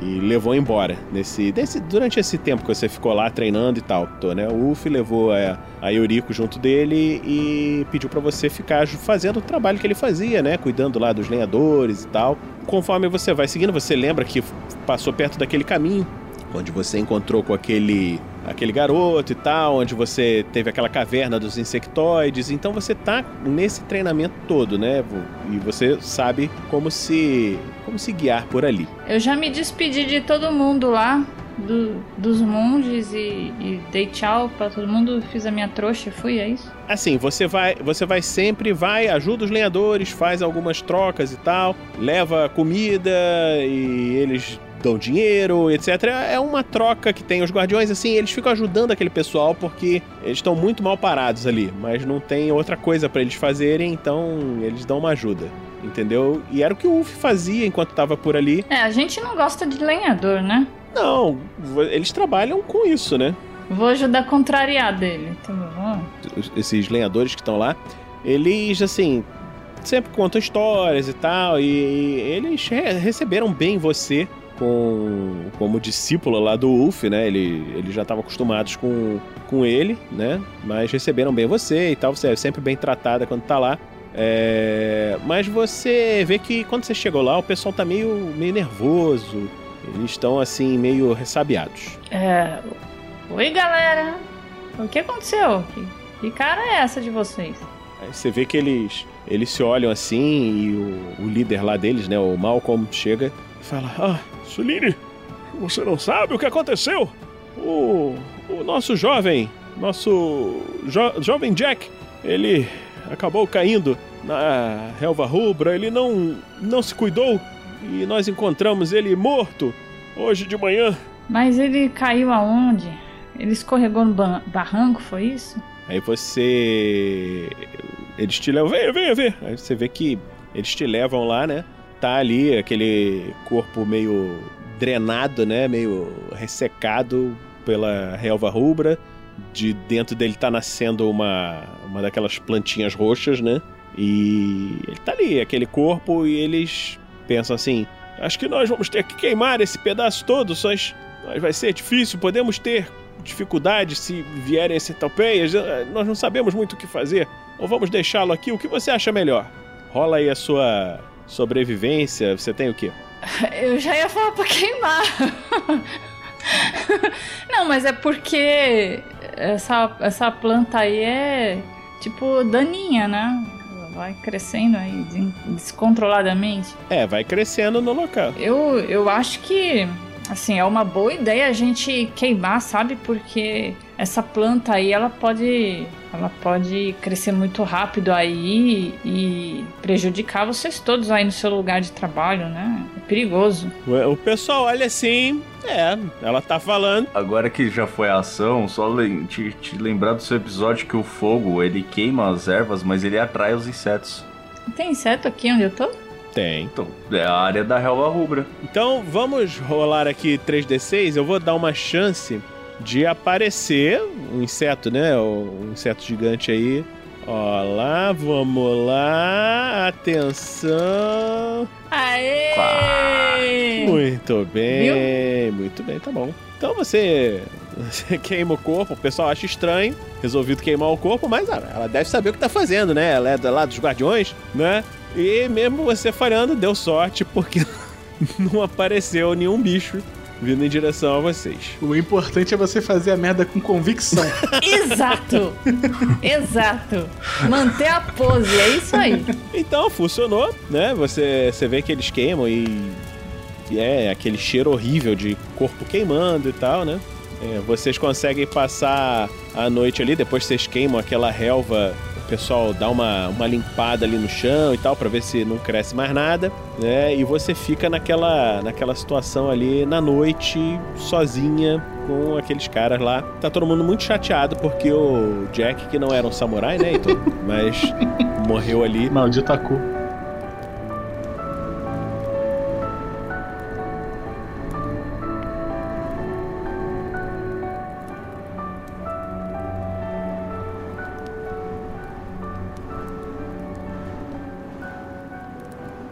e levou embora nesse, durante esse tempo que você ficou lá treinando e tal. Né? O Uff levou a, a Yuriko junto dele e pediu para você ficar fazendo o trabalho que ele fazia, né? Cuidando lá dos lenhadores e tal. Conforme você vai seguindo, você lembra que passou perto daquele caminho onde você encontrou com aquele aquele garoto e tal, onde você teve aquela caverna dos insectoides. Então você tá nesse treinamento todo, né? E você sabe como se como se guiar por ali. Eu já me despedi de todo mundo lá. Do, dos monges e, e dei tchau para todo mundo, fiz a minha trouxa e fui, é isso? Assim, você vai, você vai sempre, vai, ajuda os lenhadores, faz algumas trocas e tal, leva comida e eles dão dinheiro, etc. É uma troca que tem os guardiões, assim, eles ficam ajudando aquele pessoal porque eles estão muito mal parados ali, mas não tem outra coisa para eles fazerem, então eles dão uma ajuda. Entendeu? E era o que o Uff fazia enquanto tava por ali. É, a gente não gosta de lenhador, né? Não, eles trabalham com isso, né? Vou ajudar a contrariar dele. Tá bom. Esses lenhadores que estão lá, eles, assim, sempre contam histórias e tal, e eles receberam bem você com como discípula lá do Ulf, né? Ele, eles já estavam acostumados com, com ele, né? Mas receberam bem você e tal. Você é sempre bem tratada quando tá lá. É... Mas você vê que quando você chegou lá, o pessoal tá meio, meio nervoso. Eles estão assim, meio ressabiados. É. Oi, galera. O que aconteceu? Que, que cara é essa de vocês? Aí você vê que eles, eles se olham assim e o, o líder lá deles, né? O Malcolm, chega e fala: Ah, Suline, você não sabe o que aconteceu? O, o nosso jovem, nosso jo, jovem Jack, ele acabou caindo na relva rubra, ele não, não se cuidou e nós encontramos ele morto hoje de manhã. Mas ele caiu aonde? Ele escorregou no barranco, foi isso? Aí você. Eles te levam. Venha, venha, venha. Aí você vê que eles te levam lá, né? Tá ali aquele corpo meio drenado, né? Meio ressecado pela relva rubra. De dentro dele tá nascendo uma, uma daquelas plantinhas roxas, né? E ele tá ali, aquele corpo, e eles pensam assim: acho que nós vamos ter que queimar esse pedaço todo, só mas vai ser difícil, podemos ter dificuldade se vierem centopeias, nós não sabemos muito o que fazer. Ou vamos deixá-lo aqui, o que você acha melhor? Rola aí a sua sobrevivência, você tem o quê? *laughs* Eu já ia falar pra queimar. *laughs* Não, mas é porque essa, essa planta aí é tipo daninha, né? Vai crescendo aí descontroladamente. É, vai crescendo no local. Eu, eu acho que, assim, é uma boa ideia a gente queimar, sabe? Porque essa planta aí, ela pode ela pode crescer muito rápido aí e prejudicar vocês todos aí no seu lugar de trabalho, né? É perigoso. O pessoal olha assim, é, ela tá falando. Agora que já foi a ação, só te, te lembrar do seu episódio que o fogo, ele queima as ervas, mas ele atrai os insetos. Tem inseto aqui onde eu tô? Tem. Então, é a área da relva rubra. Então, vamos rolar aqui 3D6. Eu vou dar uma chance de aparecer um inseto, né? Um inseto gigante aí. Ó lá, vamos lá. Atenção. Aê! Muito bem, Viu? muito bem, tá bom. Então você, você *laughs* queima o corpo, o pessoal acha estranho, resolvido queimar o corpo, mas ela deve saber o que tá fazendo, né? Ela é lá dos guardiões, né? E mesmo você falhando, deu sorte, porque *laughs* não apareceu nenhum bicho vindo em direção a vocês. O importante é você fazer a merda com convicção. *laughs* Exato! Exato! Manter a pose, é isso aí. Então, funcionou, né? Você, você vê que eles queimam e, e é aquele cheiro horrível de corpo queimando e tal, né? É, vocês conseguem passar a noite ali, depois vocês queimam aquela relva o pessoal dá uma, uma limpada ali no chão e tal, para ver se não cresce mais nada, né? E você fica naquela, naquela situação ali na noite, sozinha, com aqueles caras lá. Tá todo mundo muito chateado porque o Jack, que não era um samurai, né, então, *laughs* mas morreu ali. Maldito Aku.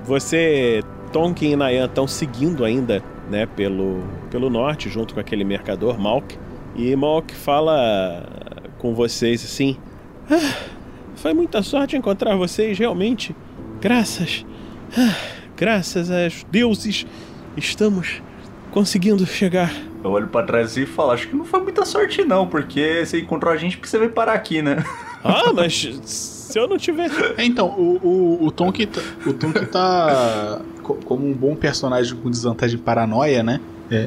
Você, Tonkin e Nayan estão seguindo ainda né, pelo, pelo norte, junto com aquele mercador, Malk. E Malk fala com vocês assim: ah, Foi muita sorte encontrar vocês, realmente. Graças. ah, graças aos deuses, estamos conseguindo chegar. Eu olho pra trás e falo, acho que não foi muita sorte não, porque você encontrou a gente porque você veio parar aqui, né? Ah, *laughs* mas se eu não tiver. É, então, o, o, o Tonk tá, o Tonk tá co- como um bom personagem com desvantagem de paranoia, né? É, é,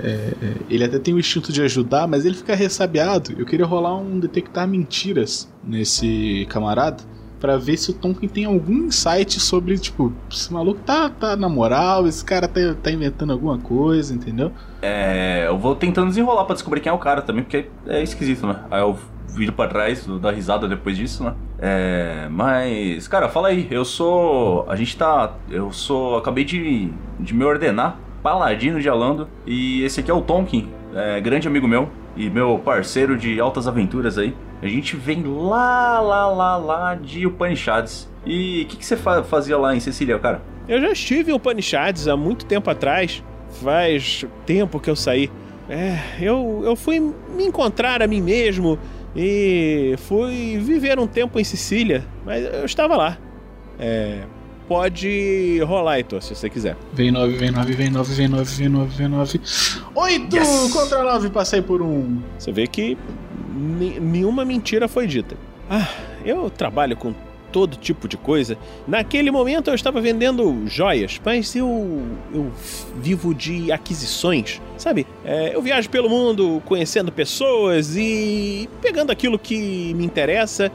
é, ele até tem o instinto de ajudar, mas ele fica ressabiado. Eu queria rolar um detectar mentiras nesse camarada pra ver se o Tonkin tem algum insight sobre, tipo, esse maluco tá, tá na moral, esse cara tá, tá inventando alguma coisa, entendeu? É, eu vou tentando desenrolar pra descobrir quem é o cara também, porque é esquisito, né? Aí eu viro pra trás, dou risada depois disso, né? É, mas, cara, fala aí, eu sou. A gente tá. Eu sou. Acabei de, de me ordenar, paladino de Alando, e esse aqui é o Tonkin, é, grande amigo meu e meu parceiro de altas aventuras aí. A gente vem lá, lá, lá, lá de Upanishads. E o que, que você fa- fazia lá em Sicília, cara? Eu já estive em Upanishads há muito tempo atrás. Faz tempo que eu saí. É, eu, eu fui me encontrar a mim mesmo e fui viver um tempo em Sicília, mas eu estava lá. É, pode rolar, Heitor, se você quiser. Vem 9, vem 9, vem 9, vem 9, vem 9, vem 9. 8 Yes! contra 9, passei por um. Você vê que nenhuma mentira foi dita. Ah, eu trabalho com todo tipo de coisa. Naquele momento eu estava vendendo joias, mas eu, eu vivo de aquisições, sabe? É, eu viajo pelo mundo conhecendo pessoas e pegando aquilo que me interessa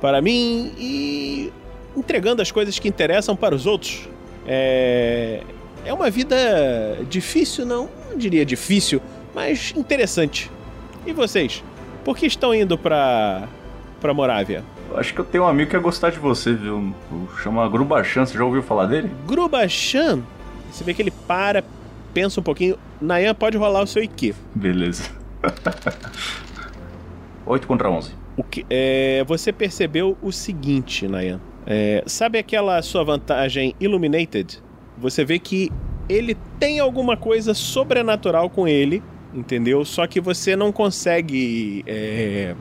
para mim e entregando as coisas que interessam para os outros. É, é uma vida difícil, não, não diria difícil, mas interessante. E vocês? Por que estão indo pra, pra Morávia? Acho que eu tenho um amigo que ia gostar de você, viu? Chama Grubachan, você já ouviu falar dele? Grubachan, você vê que ele para, pensa um pouquinho. Nayan pode rolar o seu IQ. Beleza. *laughs* 8 contra 11. O que, é, você percebeu o seguinte, Nayan. É, sabe aquela sua vantagem Illuminated? Você vê que ele tem alguma coisa sobrenatural com ele, entendeu? Só que você não consegue é,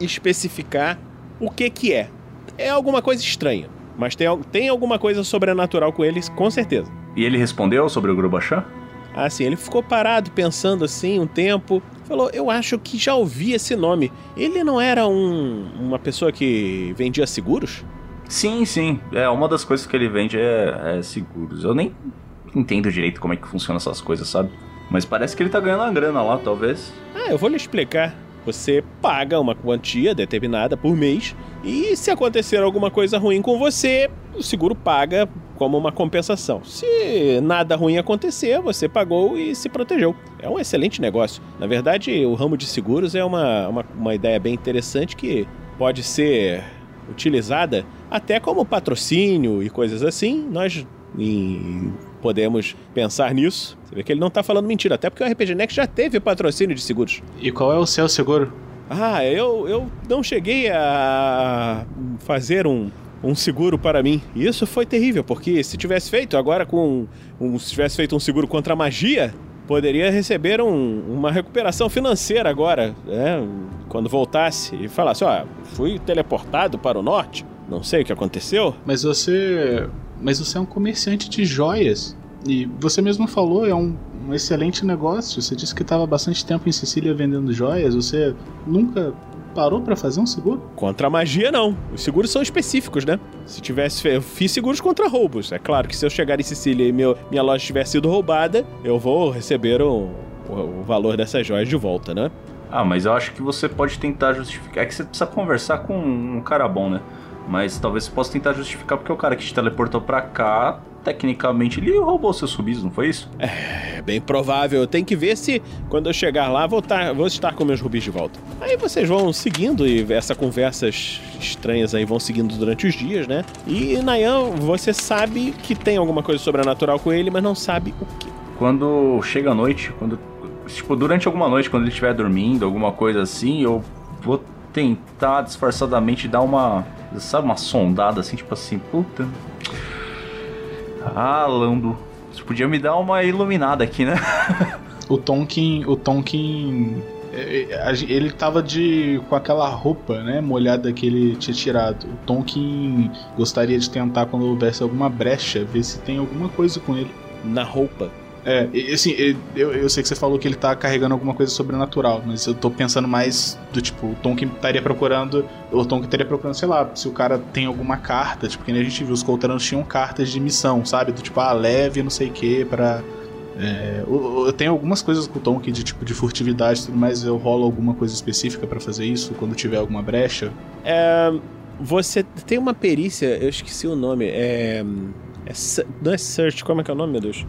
especificar o que que é. É alguma coisa estranha, mas tem, tem alguma coisa sobrenatural com ele, com certeza. E ele respondeu sobre o Grubachan? Assim, ele ficou parado pensando assim um tempo. Falou, eu acho que já ouvi esse nome. Ele não era um, uma pessoa que vendia seguros? Sim, sim. É, uma das coisas que ele vende é, é seguros. Eu nem entendo direito como é que funciona essas coisas, sabe? Mas parece que ele tá ganhando uma grana lá, talvez. Ah, eu vou lhe explicar. Você paga uma quantia determinada por mês e se acontecer alguma coisa ruim com você, o seguro paga como uma compensação. Se nada ruim acontecer, você pagou e se protegeu. É um excelente negócio. Na verdade, o ramo de seguros é uma, uma, uma ideia bem interessante que pode ser utilizada até como patrocínio e coisas assim. Nós em- podemos pensar nisso. Você vê que ele não tá falando mentira, até porque o RPG Next já teve patrocínio de seguros. E qual é o seu seguro? Ah, eu, eu não cheguei a fazer um, um seguro para mim. E isso foi terrível, porque se tivesse feito agora com. Um, se tivesse feito um seguro contra a magia, poderia receber um- uma recuperação financeira agora, né? Quando voltasse e falasse, ó, fui teleportado para o norte, não sei o que aconteceu. Mas você. Mas você é um comerciante de joias. E você mesmo falou, é um, um excelente negócio. Você disse que estava bastante tempo em Sicília vendendo joias. Você nunca parou pra fazer um seguro? Contra a magia, não. Os seguros são específicos, né? Se tivesse. Eu fiz seguros contra roubos. É claro que se eu chegar em Sicília e meu, minha loja tiver sido roubada, eu vou receber o, o, o valor dessas joias de volta, né? Ah, mas eu acho que você pode tentar justificar. É que você precisa conversar com um cara bom, né? Mas talvez você possa tentar justificar porque o cara que te teleportou pra cá, tecnicamente, ele roubou seus subis, não foi isso? É bem provável. Tem que ver se quando eu chegar lá vou, tá- vou estar com meus rubis de volta. Aí vocês vão seguindo e essa conversas estranhas aí vão seguindo durante os dias, né? E Nayan, você sabe que tem alguma coisa sobrenatural com ele, mas não sabe o que. Quando chega a noite, quando. Tipo, durante alguma noite, quando ele estiver dormindo, alguma coisa assim, eu vou tentar disfarçadamente dar uma. Sabe, uma sondada assim, tipo assim, puta. Ah, Lando. Você podia me dar uma iluminada aqui, né? *laughs* O Tonkin. O Tonkin. é, é, Ele tava de. com aquela roupa, né? Molhada que ele tinha tirado. O Tonkin gostaria de tentar, quando houvesse alguma brecha, ver se tem alguma coisa com ele. Na roupa. É, e, assim, e- eu, eu sei que você falou que ele tá carregando alguma coisa sobrenatural, mas eu tô pensando mais do tipo, o Tonkin estaria procurando. O Tonkin estaria procurando, sei lá, se o cara tem alguma carta, tipo, que nem a gente viu, os Colteranos tinham cartas de missão, sabe? Do tipo, ah, leve não sei o que pra. É, eu, tenho algumas coisas com o Tonkin de tipo de furtividade e tudo mais, eu rolo alguma coisa específica pra fazer isso quando tiver alguma brecha. É, você tem uma perícia, eu esqueci o nome. É. é não é search, como é que é o nome, meu Deus?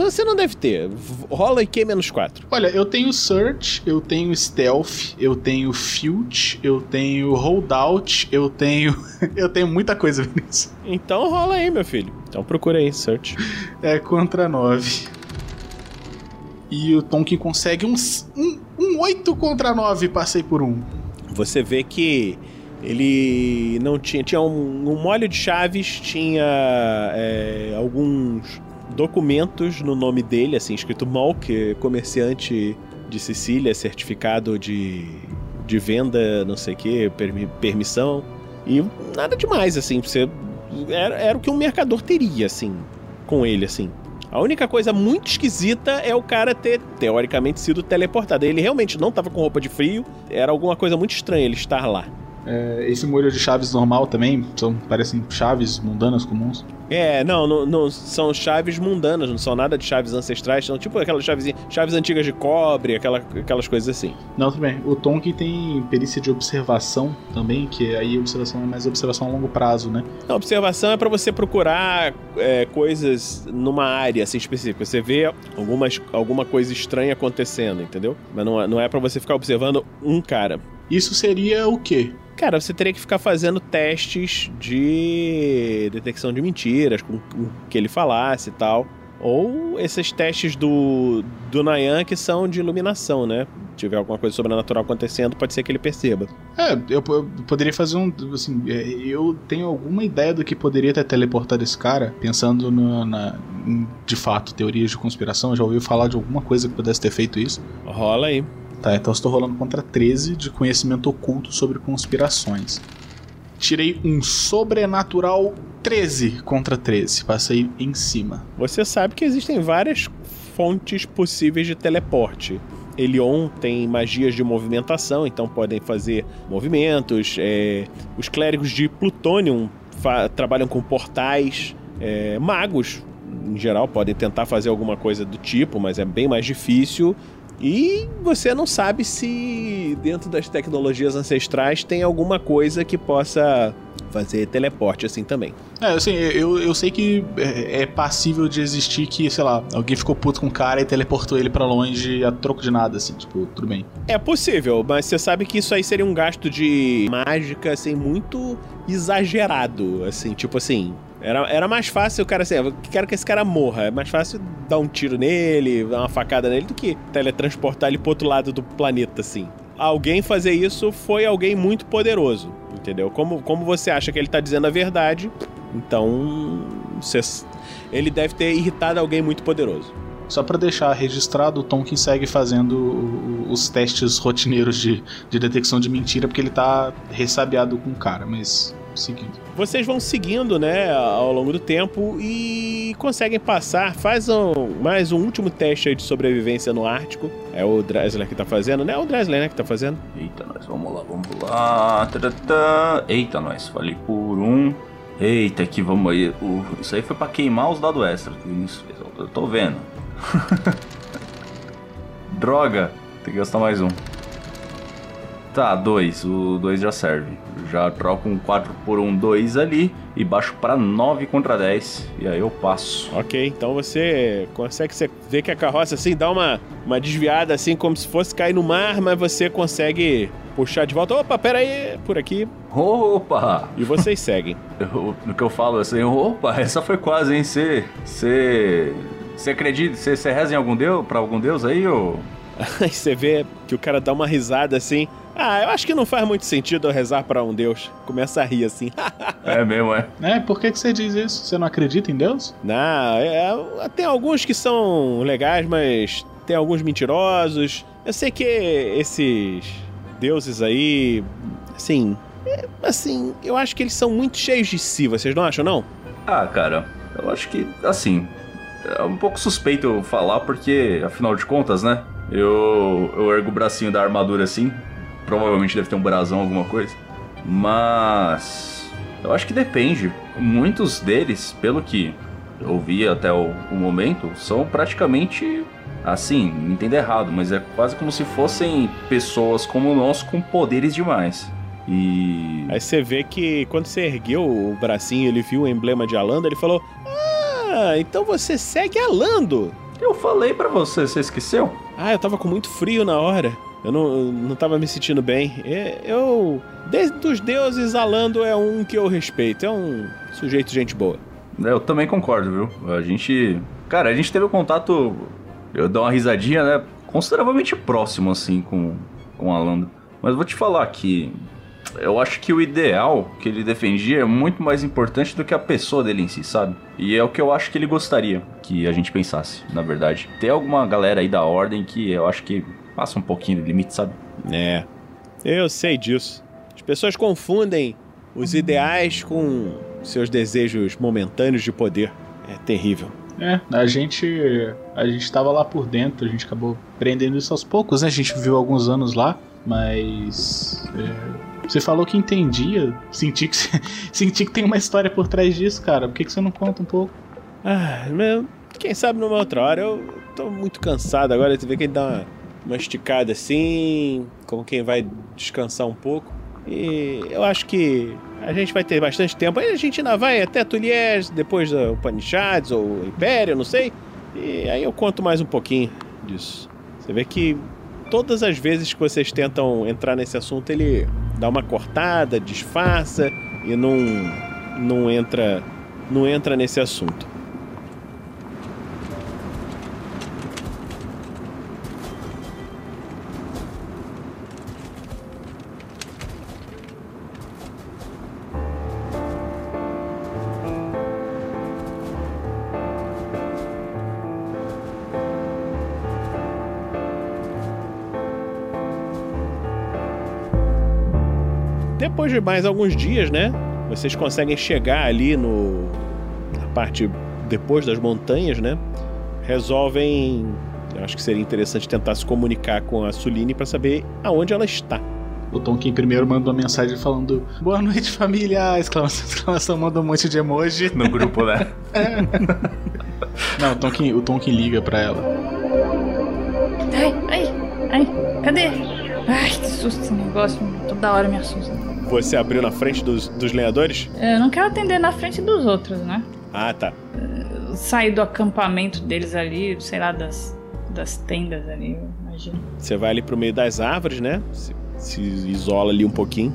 Você não deve ter. Rola IQ menos 4. Olha, eu tenho Search, eu tenho Stealth, eu tenho Field, eu tenho Holdout, eu tenho. *laughs* eu tenho muita coisa, Vinícius. Então rola aí, meu filho. Então procura aí, search. *laughs* É contra 9. E o Tonkin consegue um, um, um 8 contra 9, passei por um. Você vê que ele não tinha. Tinha um, um molho de chaves, tinha é, alguns documentos no nome dele, assim, escrito Malk, comerciante de Sicília, certificado de, de venda, não sei o que, permissão. E nada demais, assim, você. Era, era o que um mercador teria, assim, com ele, assim. A única coisa muito esquisita é o cara ter, teoricamente, sido teleportado. Ele realmente não estava com roupa de frio, era alguma coisa muito estranha ele estar lá. É, esse molho de chaves normal também, são, parecem chaves mundanas comuns. É, não, não, não, são chaves mundanas, não são nada de chaves ancestrais, são tipo aquelas chaves, chaves antigas de cobre, aquela, aquelas coisas assim. Não, tudo bem. O Tonkin tem perícia de observação também, que aí observação é mais observação a longo prazo, né? A observação é para você procurar é, coisas numa área assim específica. Você vê algumas, alguma coisa estranha acontecendo, entendeu? Mas não, é- não é para você ficar observando um cara. Isso seria o quê? Cara, você teria que ficar fazendo testes de detecção de mentiras, com, com que ele falasse e tal. Ou esses testes do, do Nayan que são de iluminação, né? Se tiver alguma coisa sobrenatural acontecendo, pode ser que ele perceba. É, eu, eu poderia fazer um. Assim, é, eu tenho alguma ideia do que poderia ter teleportado esse cara, pensando no- na, em, de fato, teorias de conspiração. Já ouviu falar de alguma coisa que pudesse ter feito isso? Rola aí. Tá, então estou rolando contra 13 de conhecimento oculto sobre conspirações. Tirei um sobrenatural 13 contra 13. Passei em cima. Você sabe que existem várias fontes possíveis de teleporte. Elion tem magias de movimentação, então podem fazer movimentos. é, os clérigos de Plutonium fa- trabalham com portais. é, magos, em geral, podem tentar fazer alguma coisa do tipo, mas é bem mais difícil. E você não sabe se dentro das tecnologias ancestrais tem alguma coisa que possa fazer teleporte assim também. É, assim, eu, eu sei que é, é passível de existir que, sei lá, alguém ficou puto com o cara e teleportou ele pra longe a troco de nada, assim, tipo, tudo bem. É possível, mas você sabe que isso aí seria um gasto de mágica, assim, muito exagerado, assim, tipo assim... Era, era mais fácil o cara assim, eu quero que esse cara morra. É mais fácil dar um tiro nele, dar uma facada nele, do que teletransportar ele pro outro lado do planeta, assim. Alguém fazer isso foi alguém muito poderoso, entendeu? Como, como você acha que ele tá dizendo a verdade, então... Você, ele deve ter irritado alguém muito poderoso. Só pra deixar registrado, o Tonkin segue fazendo os testes rotineiros de, de detecção de mentira, porque ele tá ressabiado com o cara, mas seguindo. Vocês vão seguindo, né, ao longo do tempo e conseguem passar. Faz um- mais um último teste aí de sobrevivência no Ártico. É o Dresler que tá fazendo, né? É o Dresler, né, que tá fazendo. Eita, nós, vamos lá, vamos lá. Eita, nós, falei por um. Eita, aqui vamos aí. O- Isso aí foi pra queimar os dados extras. que Isso, eu tô vendo. *laughs* Droga, tem que gastar mais um. Tá, dois. O dois já serve. Já troco um 4 por um 2 ali e baixo pra 9 contra 10. E aí eu passo. Ok, então você consegue você ver que a carroça assim dá uma, uma desviada assim como se fosse cair no mar, mas você consegue puxar de volta. Opa, pera aí, por aqui. Opa! E vocês seguem. *laughs* Eu- no que eu falo assim, opa, essa foi quase, hein? Você. Você. Você acredita? Você você reza em algum deus? Pra algum deus aí, ou. *laughs* Aí você vê que o cara dá uma risada assim. Ah, eu acho que não faz muito sentido eu rezar pra um deus. Começa a rir assim. *laughs* É mesmo, é? É, por que, que você diz isso? Você não acredita em Deus? Não, é- tem alguns que são legais, mas tem alguns mentirosos. Eu sei que esses deuses aí, assim, é, assim, eu acho que eles são muito cheios de si, vocês não acham, não? Ah, cara, eu acho que, assim, é um pouco suspeito eu falar, porque, afinal de contas, né? Eu, eu ergo o bracinho da armadura assim, provavelmente deve ter um brasão, alguma coisa. Mas. Eu acho que depende. Muitos deles, pelo que eu vi até o, o momento, são praticamente assim, não entenda errado, mas é quase como se fossem pessoas como nós com poderes demais. E. Aí você vê que quando você ergueu o bracinho, ele viu o emblema de Alando, ele falou: Ah, então você segue Alando. Eu falei para você, você esqueceu? Ah, eu tava com muito frio na hora. Eu não, não tava me sentindo bem. É, Eu. Desde os deuses, Alando é um que eu respeito. É um sujeito de gente boa. Eu também concordo, viu? A gente. Cara, a gente teve um contato. Eu dou uma risadinha, né? Consideravelmente próximo, assim, com, com Alando. Mas vou te falar que. Eu acho que o ideal que ele defendia é muito mais importante do que a pessoa dele em si, sabe? E é o que eu acho que ele gostaria que a gente pensasse, na verdade. Tem alguma galera aí da ordem que eu acho que passa um pouquinho do limite, sabe? É. Eu sei disso. As pessoas confundem os ideais com seus desejos momentâneos de poder. É terrível. É, a gente. A gente tava lá por dentro, a gente acabou prendendo isso aos poucos, né? A gente viu alguns anos lá, mas. é, você falou que entendia. Senti que, *laughs* senti que tem uma história por trás disso, cara. Por que, que você não conta um pouco? Ah, meu, quem sabe numa outra hora. Eu tô muito cansado agora. Você vê que ele dá uma, uma esticada assim, como quem vai descansar um pouco. E eu acho que a gente vai ter bastante tempo. Aí a gente ainda vai até Tulies, depois da Upanishads ou Império, não sei. E aí eu conto mais um pouquinho disso. Você vê que todas as vezes que vocês tentam entrar nesse assunto, ele dá uma cortada, disfarça e não não entra não entra nesse assunto. Depois de mais alguns dias, né? Vocês conseguem chegar ali no na parte depois das montanhas, né? Resolvem, eu acho que seria interessante tentar se comunicar com a Suline para saber aonde ela está. O Tonkin primeiro manda uma mensagem falando Boa noite, família! Exclamação, *laughs* exclamação, manda um monte de emoji. No grupo, né? *laughs* Não, o Tonkin, o Tonkin liga pra ela. Ai, ai, ai, cadê? Ai, que susto esse negócio. Toda hora me assusta. Você abriu na frente dos, dos lenhadores? Eu não quero atender na frente dos outros, né? Ah, tá. Eu saí do acampamento deles ali, sei lá, das, das tendas ali, eu imagino. Você vai ali pro meio das árvores, né? Se, se isola ali um pouquinho.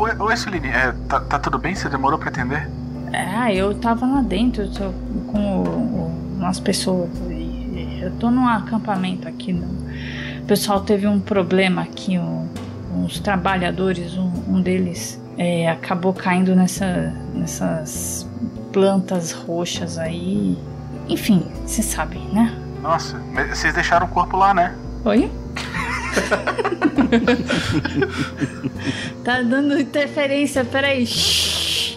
Oi, oi Suline, é, tá, tá tudo bem? Você demorou pra atender? Ah, eu tava lá dentro eu tô com o- o- umas pessoas. e Eu tô num acampamento aqui. No... O pessoal teve um problema aqui, um- uns trabalhadores, um, um deles é, acabou caindo nessa, nessas plantas roxas aí. Enfim, você sabe, né? Nossa, vocês deixaram o corpo lá, né? Oi? *laughs* tá dando interferência, peraí. Shhh,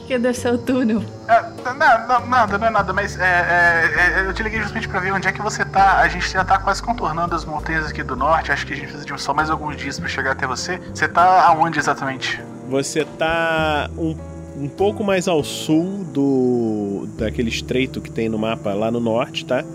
Cadê seu túnel? É, não, não, nada, não é nada, mas é, é, é, eu te liguei justamente pra ver onde é que você tá. A gente já tá quase contornando as montanhas aqui do norte. Acho que a gente precisa de só mais alguns dias pra chegar até você. Você tá aonde exatamente? Você tá um, um pouco mais ao sul do daquele estreito que tem no mapa lá no norte, tá?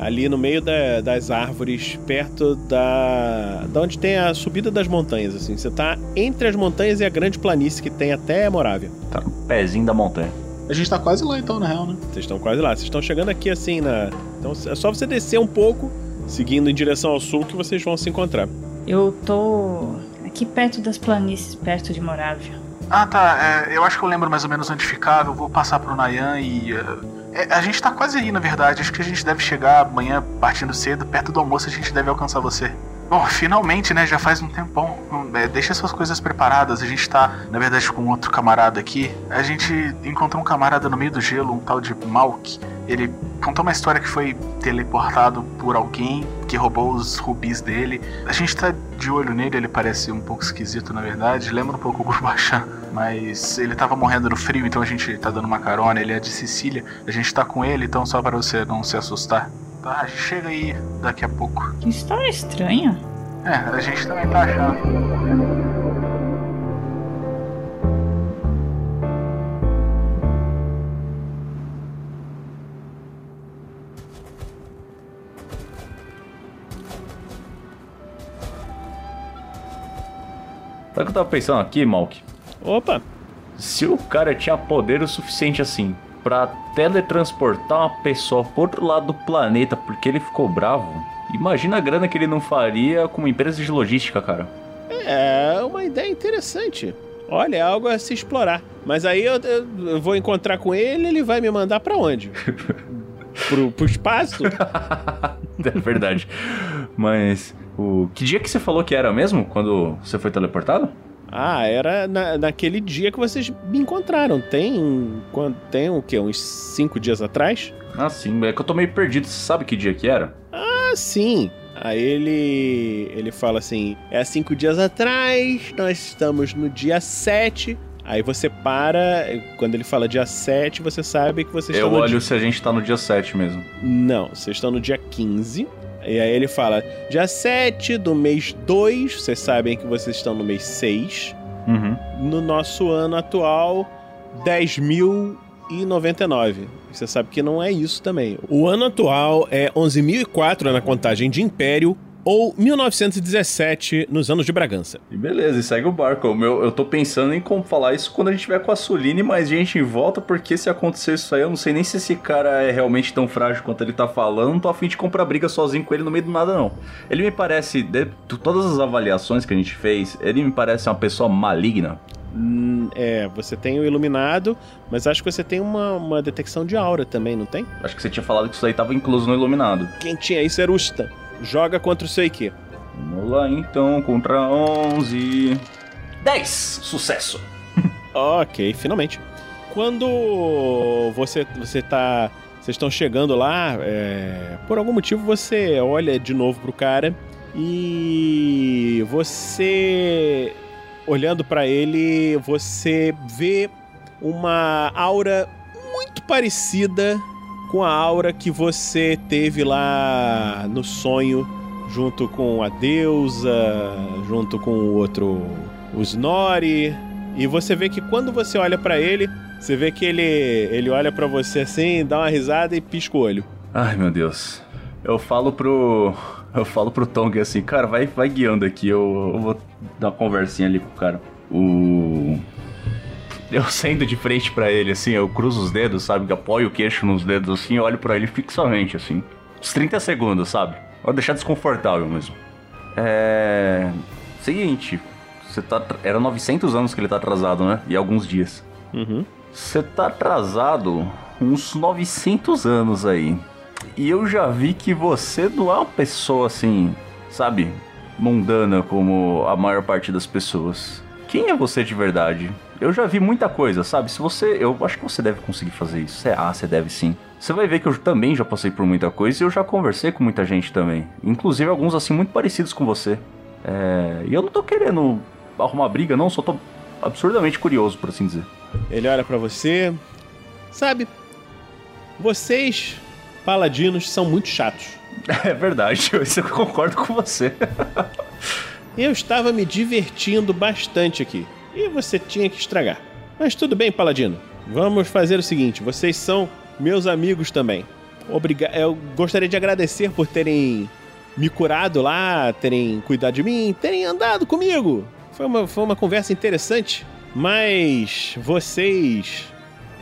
Ali no meio da- das árvores, perto da, da onde tem a subida das montanhas, assim. Você tá entre as montanhas e a grande planície que tem até Morávia. Tá no pezinho da montanha. A gente tá quase lá então, na real, né? Vocês estão quase lá. Vocês estão chegando aqui assim na. Então é só você descer um pouco, seguindo em direção ao sul, que vocês vão se encontrar. Eu tô aqui perto das planícies, perto de Morávia. Ah, tá. é, eu acho que eu lembro mais ou menos onde ficava. Eu vou passar pro Nayan e. é, é, a gente tá quase aí, na verdade. Acho que a gente deve chegar amanhã partindo cedo. Perto do almoço a gente deve alcançar você. Bom, finalmente, né? Já faz um tempão. É, deixa suas coisas preparadas. A gente tá, na verdade, com outro camarada aqui. A gente encontrou um camarada no meio do gelo, um tal de Malk. Ele contou uma história que foi teleportado por alguém que roubou os rubis dele. A gente tá de olho nele, ele parece um pouco esquisito, na verdade. Lembra um pouco o Gurbachan, mas ele tava morrendo no frio, então a gente tá dando uma carona. Ele é de Sicília, a gente tá com ele, então só para você não se assustar. Tá, chega aí daqui a pouco. Que história estranha. É, a gente também tá achando. Sabe o que eu tava pensando aqui, Malk? Opa! Se o cara tinha poder o suficiente assim pra teletransportar uma pessoa pro outro lado do planeta porque ele ficou bravo, imagina a grana que ele não faria com uma empresa de logística, cara. É uma ideia interessante. Olha, é algo a se explorar. Mas aí eu, eu- vou encontrar com ele, ele vai me mandar pra onde? *laughs* pro, pro espaço? *laughs* é verdade. Mas o que dia que você falou que era mesmo quando você foi teleportado? Ah, era na- naquele dia que vocês me encontraram. Tem. Tem o quê? Uns cinco dias atrás? Ah, sim, é que eu tô meio perdido. Você sabe que dia que era? Ah, sim. Aí ele. Ele fala assim: é cinco dias atrás, nós estamos no dia 7. Aí você para, quando ele fala dia 7, você sabe que vocês Eu estão no olho dia... se a gente tá no dia 7 mesmo. Não, vocês estão no dia 15. E aí ele fala: dia 7 do mês 2, vocês sabem que vocês estão no mês 6. Uhum. No nosso ano atual, 10.099. Você sabe que não é isso também. O ano atual é 11.004 na contagem de Império ou 1917 nos anos de Bragança. E beleza, e segue o barco. Meu, eu tô pensando em como falar isso quando a gente tiver com a Suline, mais gente em volta, porque se acontecer isso aí, eu não sei nem se esse cara é realmente tão frágil quanto ele tá falando. Não tô afim de comprar briga sozinho com ele no meio do nada, não. Ele me parece, de todas as avaliações que a gente fez, ele me parece uma pessoa maligna. Hum, é, você tem o Iluminado, mas acho que você tem uma, uma detecção de aura também, não tem? Acho que você tinha falado que isso aí tava incluso no Iluminado. Quem tinha isso era o Stan. Joga contra o seu IQ. Vamos lá então, contra 11. 10! Sucesso! *laughs* Ok, finalmente. Quando você você tá, vocês estão chegando lá, é, por algum motivo você olha de novo pro cara e você olhando pra ele, você vê uma aura muito parecida com a aura que você teve lá no sonho junto com a deusa, junto com o outro, o Snorri. E você vê que quando você olha pra ele, você vê que ele ele olha pra você assim, dá uma risada e pisca o olho. Ai, meu Deus. Eu falo pro. Eu falo pro Tong assim, cara, vai, vai guiando aqui, eu, eu vou dar uma conversinha ali com o cara. O. Eu sento de frente pra ele, assim, eu cruzo os dedos, sabe? que Apoio o queixo nos dedos assim, e olho pra ele fixamente, assim. Uns 30 segundos, sabe? Vou deixar desconfortável mesmo. É. Seguinte, você tá. Era 900 anos que ele tá atrasado, né? E alguns dias. Uhum. Você tá atrasado uns 900 anos aí. E eu já vi que você não é uma pessoa assim, sabe? Mundana como a maior parte das pessoas. Quem é você de verdade? Eu já vi muita coisa, sabe? Se você. Eu acho que você deve conseguir fazer isso. Você, ah, você deve sim. Você vai ver que eu também já passei por muita coisa e eu já conversei com muita gente também. Inclusive alguns assim muito parecidos com você. É, e eu não tô querendo arrumar briga, não, só tô absurdamente curioso, por assim dizer. Ele olha pra você. Sabe? Vocês, paladinos, são muito chatos. *laughs* É verdade, *laughs* isso eu concordo com você. Eu estava me divertindo bastante aqui. E você tinha que estragar. Mas tudo bem, Paladino. Vamos fazer o seguinte: vocês são meus amigos também. Obriga Eu gostaria de agradecer por terem me curado lá, terem cuidado de mim, terem andado comigo. Foi uma, foi uma conversa interessante. Mas vocês.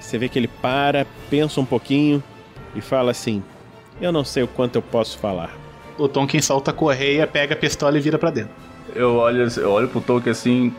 Você vê que ele para, pensa um pouquinho e fala assim: Eu não sei o quanto eu posso falar. O Tonkin solta a correia, pega a pistola e vira pra dentro. Eu olho, eu olho pro Tolkien assim.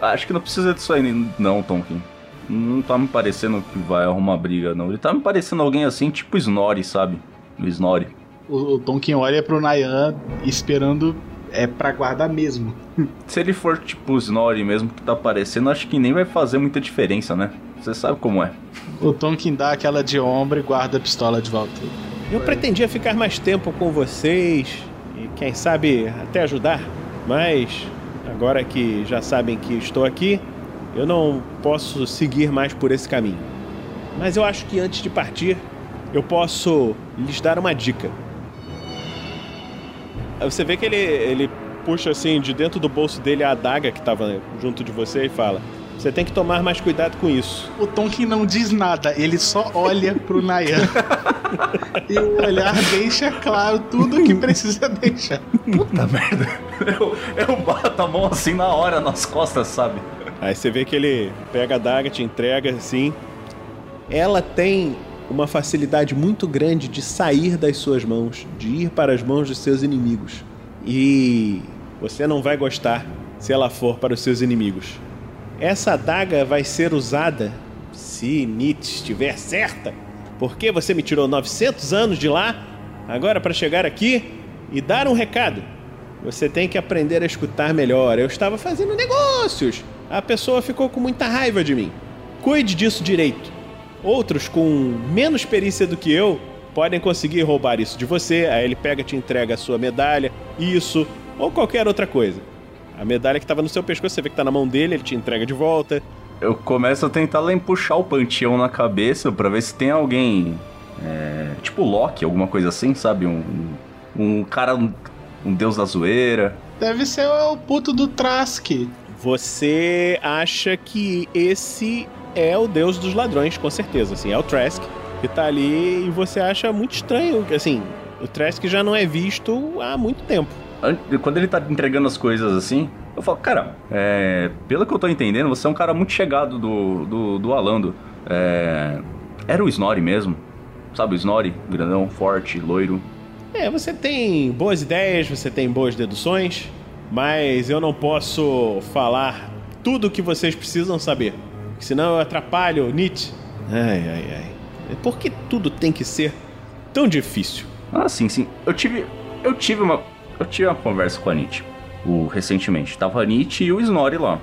Acho que não precisa disso aí, não, Tolkien. Não tá me parecendo que vai arrumar briga, não. Ele tá me parecendo alguém assim, tipo Snorri, sabe? O Snorri. O, o Tonkin olha pro Nayan esperando é pra guardar mesmo. *laughs* Se ele for tipo Snorri mesmo que tá parecendo, acho que nem vai fazer muita diferença, né? Você sabe como é. O Tonkin dá aquela de ombro e guarda a pistola de volta. Eu pretendia ficar mais tempo com vocês e, quem sabe, até ajudar, mas agora que já sabem que estou aqui, eu não posso seguir mais por esse caminho. Mas eu acho que antes de partir, eu posso lhes dar uma dica. Aí Você vê que ele, ele puxa assim de dentro do bolso dele a adaga que estava junto de você e fala: Você tem que tomar mais cuidado com isso. O Tonkin não diz nada, ele só olha pro Nayan. *laughs* e o olhar deixa claro tudo que precisa deixar. Puta merda. Eu, eu bato a mão assim na hora nas costas, sabe? Aí você vê que ele pega a adaga, te entrega assim. Ela tem uma facilidade muito grande de sair das suas mãos, de ir para as mãos dos seus inimigos. E você não vai gostar se ela for para os seus inimigos. Essa adaga vai ser usada se Nietzsche estiver certa. Porque você me tirou 900 anos de lá, agora para chegar aqui e dar um recado. Você tem que aprender a escutar melhor. Eu estava fazendo negócios. A pessoa ficou com muita raiva de mim. Cuide disso direito. Outros com menos perícia do que eu podem conseguir roubar isso de você. Aí ele pega te entrega a sua medalha, isso ou qualquer outra coisa. A medalha que estava no seu pescoço, você vê que tá na mão dele, ele te entrega de volta. Eu começo a tentar lá empuxar o panteão na cabeça pra ver se tem alguém. é, tipo Loki, alguma coisa assim, sabe? Um, um cara, um, um deus da zoeira. Deve ser o puto do Trask. Você acha que esse é o deus dos ladrões, com certeza, assim, é o Trask que tá ali e você acha muito estranho, que, assim, o Trask já não é visto há muito tempo. An- Quando ele tá entregando as coisas assim, eu falo, cara, é, pelo que eu tô entendendo, você é um cara muito chegado do, do, do Alando. É, era o Snorri mesmo? Sabe o Snorri? Grandão, forte, loiro. É, você tem boas ideias, você tem boas deduções, mas eu não posso falar tudo o que vocês precisam saber, senão eu atrapalho Nietzsche. Ai, ai, ai. Por que tudo tem que ser tão difícil? Ah, sim, sim. Eu tive. Eu tive uma. Eu tive uma conversa com a Nietzsche. O, recentemente. Tava a Nietzsche e o Snorri lá.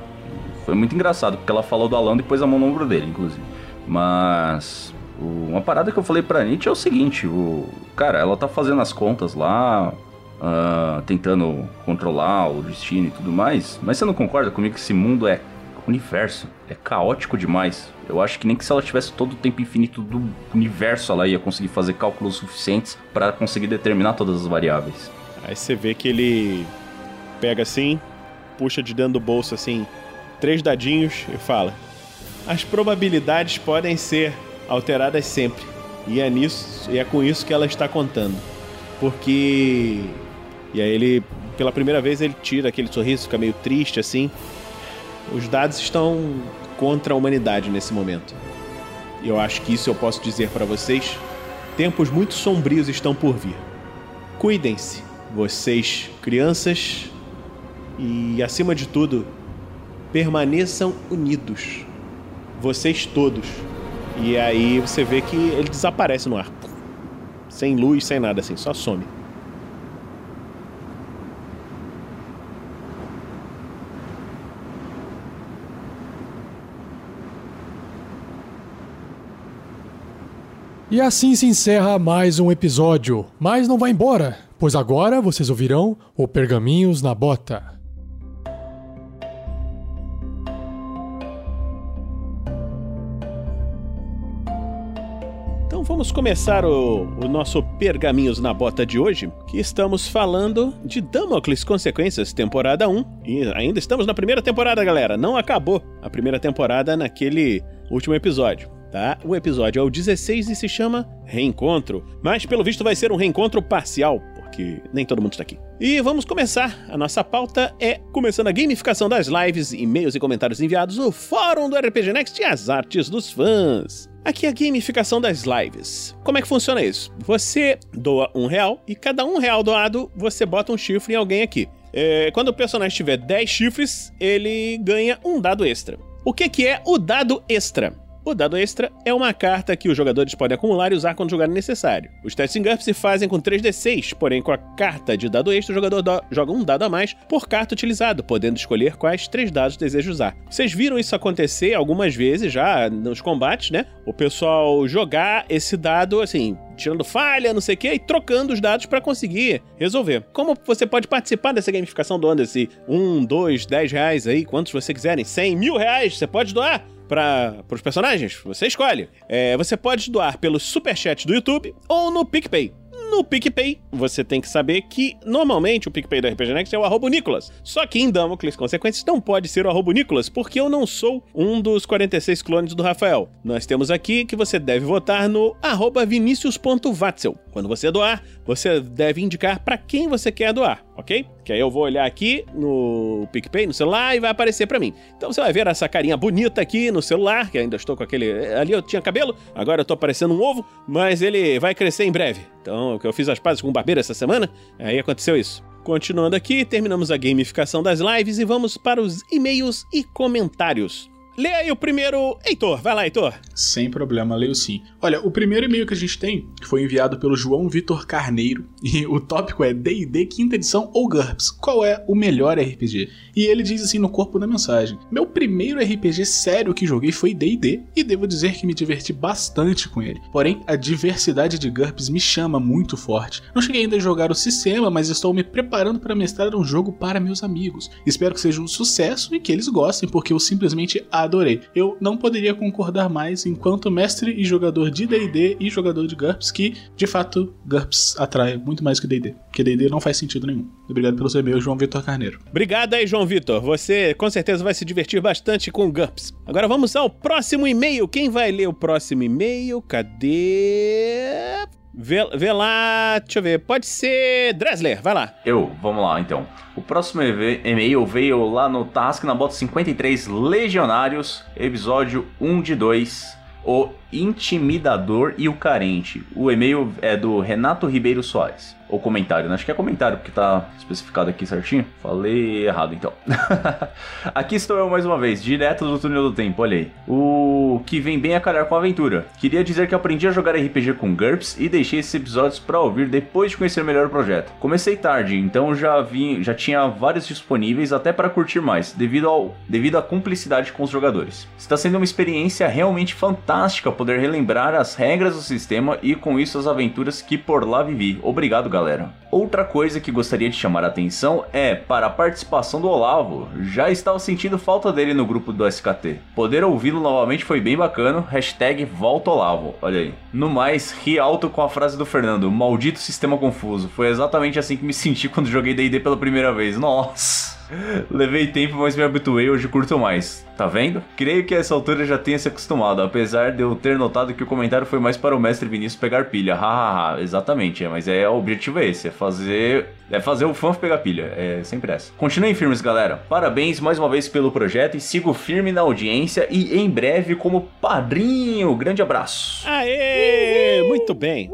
Foi muito engraçado, porque ela falou do Alando e pôs a mão no ombro dele, inclusive. Mas. o- uma parada que eu falei pra Nietzsche é o seguinte, o. Cara, ela tá fazendo as contas lá. ah, tentando controlar o destino e tudo mais. Mas você não concorda comigo que esse mundo é universo? É caótico demais. Eu acho que nem que se ela tivesse todo o tempo infinito do universo, ela ia conseguir fazer cálculos suficientes pra conseguir determinar todas as variáveis. Aí você vê que ele pega assim, puxa de dentro do bolso assim, três dadinhos e fala: As probabilidades podem ser alteradas sempre. E é nisso, e é com isso que ela está contando. Porque e aí ele, pela primeira vez, ele tira aquele sorriso, fica meio triste assim. Os dados estão contra a humanidade nesse momento. E eu acho que isso eu posso dizer para vocês. Tempos muito sombrios estão por vir. Cuidem-se, vocês, crianças, e acima de tudo, permaneçam unidos. Vocês todos. E aí você vê que ele desaparece no ar. Sem luz, sem nada assim, só some. E assim se encerra mais um episódio. Mas não vai embora, pois agora vocês ouvirão o Pergaminhos na Bota. Então vamos começar o, o nosso Pergaminhos na Bota de hoje, que estamos falando de Damocles Consequências, temporada 1. E ainda estamos na primeira temporada, galera. Não acabou a primeira temporada naquele último episódio. Tá? O episódio é o 16 e se chama Reencontro. Mas pelo visto vai ser um reencontro parcial, porque nem todo mundo está aqui. E vamos começar. A nossa pauta é começando a gamificação das lives, e-mails e comentários enviados, o fórum do RPG Next e as artes dos fãs. Aqui é a gamificação das lives. Como é que funciona isso? Você doa um real e cada um real doado você bota um chifre em alguém aqui. É, quando o personagem tiver 10 chifres, ele ganha um dado extra. O que, que é o dado extra? O dado extra é uma carta que os jogadores podem acumular e usar quando jogarem necessário. Os testes em se fazem com 3d6, porém com a carta de dado extra o jogador do- joga um dado a mais por carta utilizado, podendo escolher quais três dados deseja usar. Vocês viram isso acontecer algumas vezes já nos combates, né? O pessoal jogar esse dado assim, tirando falha, não sei o que, e trocando os dados pra conseguir resolver. Como você pode participar dessa gamificação doando esse 1, 2, 10 reais aí, quantos você quiserem, 100 mil reais, você pode doar para os personagens? Você escolhe. É, você pode doar pelo superchat do YouTube ou no PicPay. No PicPay, você tem que saber que normalmente o PicPay do RPG Next é o arroba Nicolas. Só que em Damocles Consequências não pode ser o arroba Nicolas, porque eu não sou um dos 46 clones do Rafael. Nós temos aqui que você deve votar no arroba vinicius.vatzel. Quando você doar, você deve indicar para quem você quer doar, ok? Que aí eu vou olhar aqui no PicPay, no celular, e vai aparecer para mim. Então você vai ver essa carinha bonita aqui no celular, que ainda estou com aquele... Ali eu tinha cabelo, agora eu tô parecendo um ovo, mas ele vai crescer em breve. Então, que eu fiz as pazes com o barbeiro essa semana, aí aconteceu isso. Continuando aqui, terminamos a gamificação das lives e vamos para os e-mails e comentários. Lê aí o primeiro. Heitor, vai lá, Heitor. Sem problema, leio sim. Olha, o primeiro e-mail que a gente tem foi enviado pelo João Vitor Carneiro e o tópico é D&D quinta edição ou GURPS. Qual é o melhor RPG? E ele diz assim no corpo da mensagem: Meu primeiro RPG sério que joguei foi D&D e devo dizer que me diverti bastante com ele. Porém, a diversidade de GURPS me chama muito forte. Não cheguei ainda a jogar o sistema, mas estou me preparando para mestrar um jogo para meus amigos. Espero que seja um sucesso e que eles gostem, porque eu simplesmente adorei. Eu não poderia concordar mais enquanto mestre e jogador de D&D e jogador de GURPS que, de fato, GURPS atrai muito mais que D&D, porque D&D não faz sentido nenhum. Obrigado pelo seu e-mail, João Vitor Carneiro. Obrigado aí, João Vitor. Você com certeza vai se divertir bastante com o GURPS. Agora vamos ao próximo e-mail. Quem vai ler o próximo e-mail? Cadê? Vê, vê lá, deixa eu ver. Pode ser Dresler, vai lá. Eu, vamos lá então. O próximo e-mail veio lá no Task na Bota 53 Legionários, episódio 1 de 2, O Intimidador e o Carente. O e-mail é do Renato Ribeiro Soares. Ou comentário, né? Acho que é comentário, porque tá especificado aqui certinho. Falei errado então. *laughs* aqui estou eu mais uma vez, direto do túnel do tempo, olha aí. O que vem bem a calhar com a aventura. Queria dizer que aprendi a jogar RPG com GURPS e deixei esses episódios pra ouvir depois de conhecer melhor o projeto. Comecei tarde, então já vi, já tinha vários disponíveis até para curtir mais, devido, ao, devido à cumplicidade com os jogadores. Está sendo uma experiência realmente fantástica poder relembrar as regras do sistema e com isso as aventuras que por lá vivi. Obrigado, galera. Outra coisa que gostaria de chamar a atenção é para a participação do Olavo. Já estava sentindo falta dele no grupo do SKT. Poder ouvi-lo novamente foi bem bacana. Hashtag volta Olavo. Olha aí. No mais, ri alto com a frase do Fernando. Maldito sistema confuso. Foi exatamente assim que me *laughs* senti quando joguei D&D pela primeira vez. Nossa. Levei tempo, mas me habituei, hoje curto mais. Tá vendo? Creio que a essa altura já tenha se acostumado, apesar de eu ter notado que o comentário foi mais para o mestre Vinícius pegar pilha. Hahaha, exatamente, é, mas é o objetivo é esse, é fazer. É fazer o fã pegar pilha. É sempre essa. Continuem firmes, galera. Parabéns mais uma vez pelo projeto e sigo firme na audiência e em breve como padrinho. Grande abraço. Aê! Muito bem.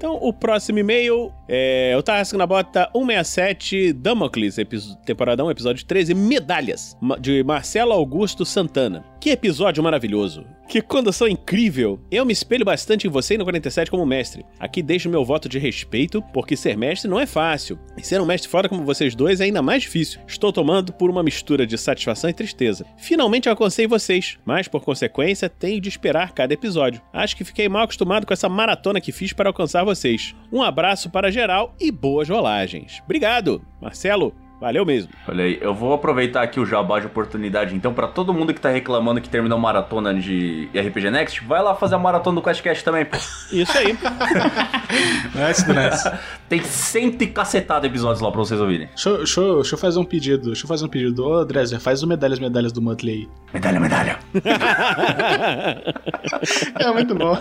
Então, o próximo e-mail é o Tarrasco na Bota 167 Damocles, temporada 1, episódio 13, Medalhas, de Marcelo Augusto Santana. Que episódio maravilhoso. Que condução incrível. Eu me espelho bastante em você e no 47 como mestre. Aqui deixo meu voto de respeito, porque ser mestre não é fácil. E ser um mestre fora como vocês dois é ainda mais difícil. Estou tomando por uma mistura de satisfação e tristeza. Finalmente alcancei vocês, mas por consequência tenho de esperar cada episódio. Acho que fiquei mal acostumado com essa maratona que fiz para alcançar vocês. Um abraço para geral e boas rolagens. Obrigado, Marcelo. Valeu mesmo. Olha aí, eu vou aproveitar aqui o jabá de oportunidade, então, pra todo mundo que tá reclamando que terminou maratona de RPG Next, vai lá fazer a maratona do QuestCast também, pô. Isso aí. *laughs* Nice nice. Tem cento e cacetada episódios lá pra vocês ouvirem. Deixa, eu- deixa, eu- deixa eu fazer um pedido. Deixa eu fazer um pedido. Ô, Dresler, faz o medalhas, medalhas do Muttley aí. Medalha, medalha. *laughs* É muito bom.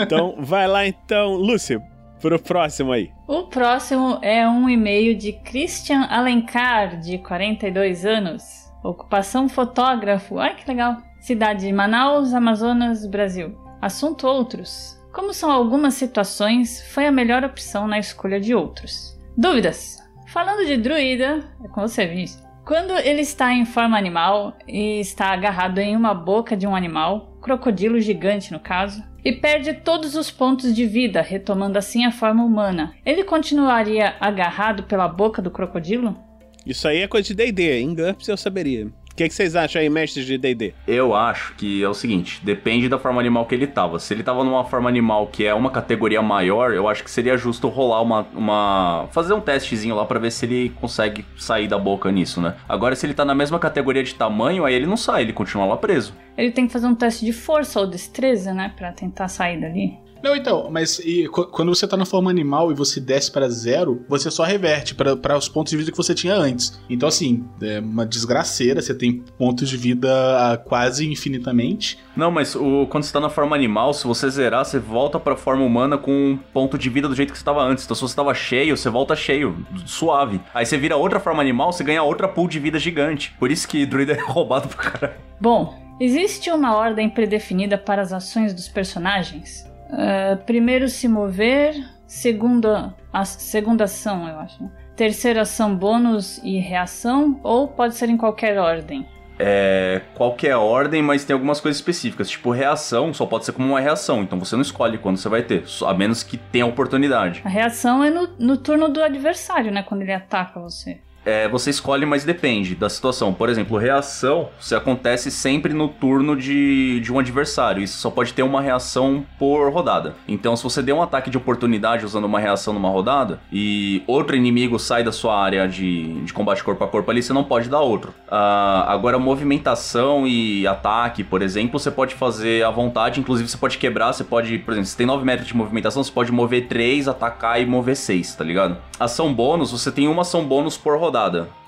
então, vai lá então, Lúcio, pro próximo aí. O próximo é um e-mail de Christian Alencar, de 42 anos. Ocupação fotógrafo. Ai, que legal. Cidade de Manaus, Amazonas, Brasil. Assunto outros. Como são algumas situações, foi a melhor opção na escolha de outros. Dúvidas. Falando de druida, é com você, Vinícius. Quando ele está em forma animal e está agarrado em uma boca de um animal, crocodilo gigante no caso, e perde todos os pontos de vida, retomando assim a forma humana. Ele continuaria agarrado pela boca do crocodilo? Isso aí é coisa de D&D, em GURPS eu saberia. O que, que vocês acham aí, mestres de D&D? Eu acho que é o seguinte, depende da forma animal que ele tava. Se ele tava numa forma animal que é uma categoria maior, eu acho que seria justo rolar uma... uma... fazer um testezinho lá pra ver se ele consegue sair da boca nisso, né? Agora, se ele tá na mesma categoria de tamanho, aí ele não sai, ele continua lá preso. Ele tem que fazer um teste de força ou destreza, né? Pra tentar sair dali. Não, então, mas e, qu- quando você tá na forma animal e você desce pra zero, você só reverte pra- pra os pontos de vida que você tinha antes. Então, assim, é uma desgraceira, você tem pontos de vida ah, quase infinitamente. Não, mas o, quando você tá na forma animal, se você zerar, você volta pra forma humana com um ponto de vida do jeito que você tava antes. Então, se você tava cheio, você volta cheio, suave. Aí você vira outra forma animal, você ganha outra pool de vida gigante. Por isso que druida *laughs* é roubado pro caralho. Bom, existe uma ordem predefinida para as ações dos personagens? Ah, primeiro se mover, segunda, a segunda ação, eu acho. né? Terceira ação bônus e reação, ou pode ser em qualquer ordem. É qualquer ordem, mas tem algumas coisas específicas. Tipo, reação só pode ser como uma reação. Então você não escolhe quando você vai ter, a menos que tenha oportunidade. A reação é no, no turno do adversário, né? Quando ele ataca você. É, você escolhe, mas depende da situação. Por exemplo, reação, se acontece sempre no turno de, de um adversário. Isso só pode ter uma reação por rodada. Então, se você der um ataque de oportunidade usando uma reação numa rodada e outro inimigo sai da sua área de, de combate corpo a corpo ali, você não pode dar outro. Ah, agora, movimentação e ataque, por exemplo, você pode fazer à vontade. Inclusive, você pode quebrar, você pode, por exemplo, se tem 9 metros de movimentação, você pode mover 3, atacar e mover 6, tá ligado? Ação bônus, você tem uma ação bônus por rodada.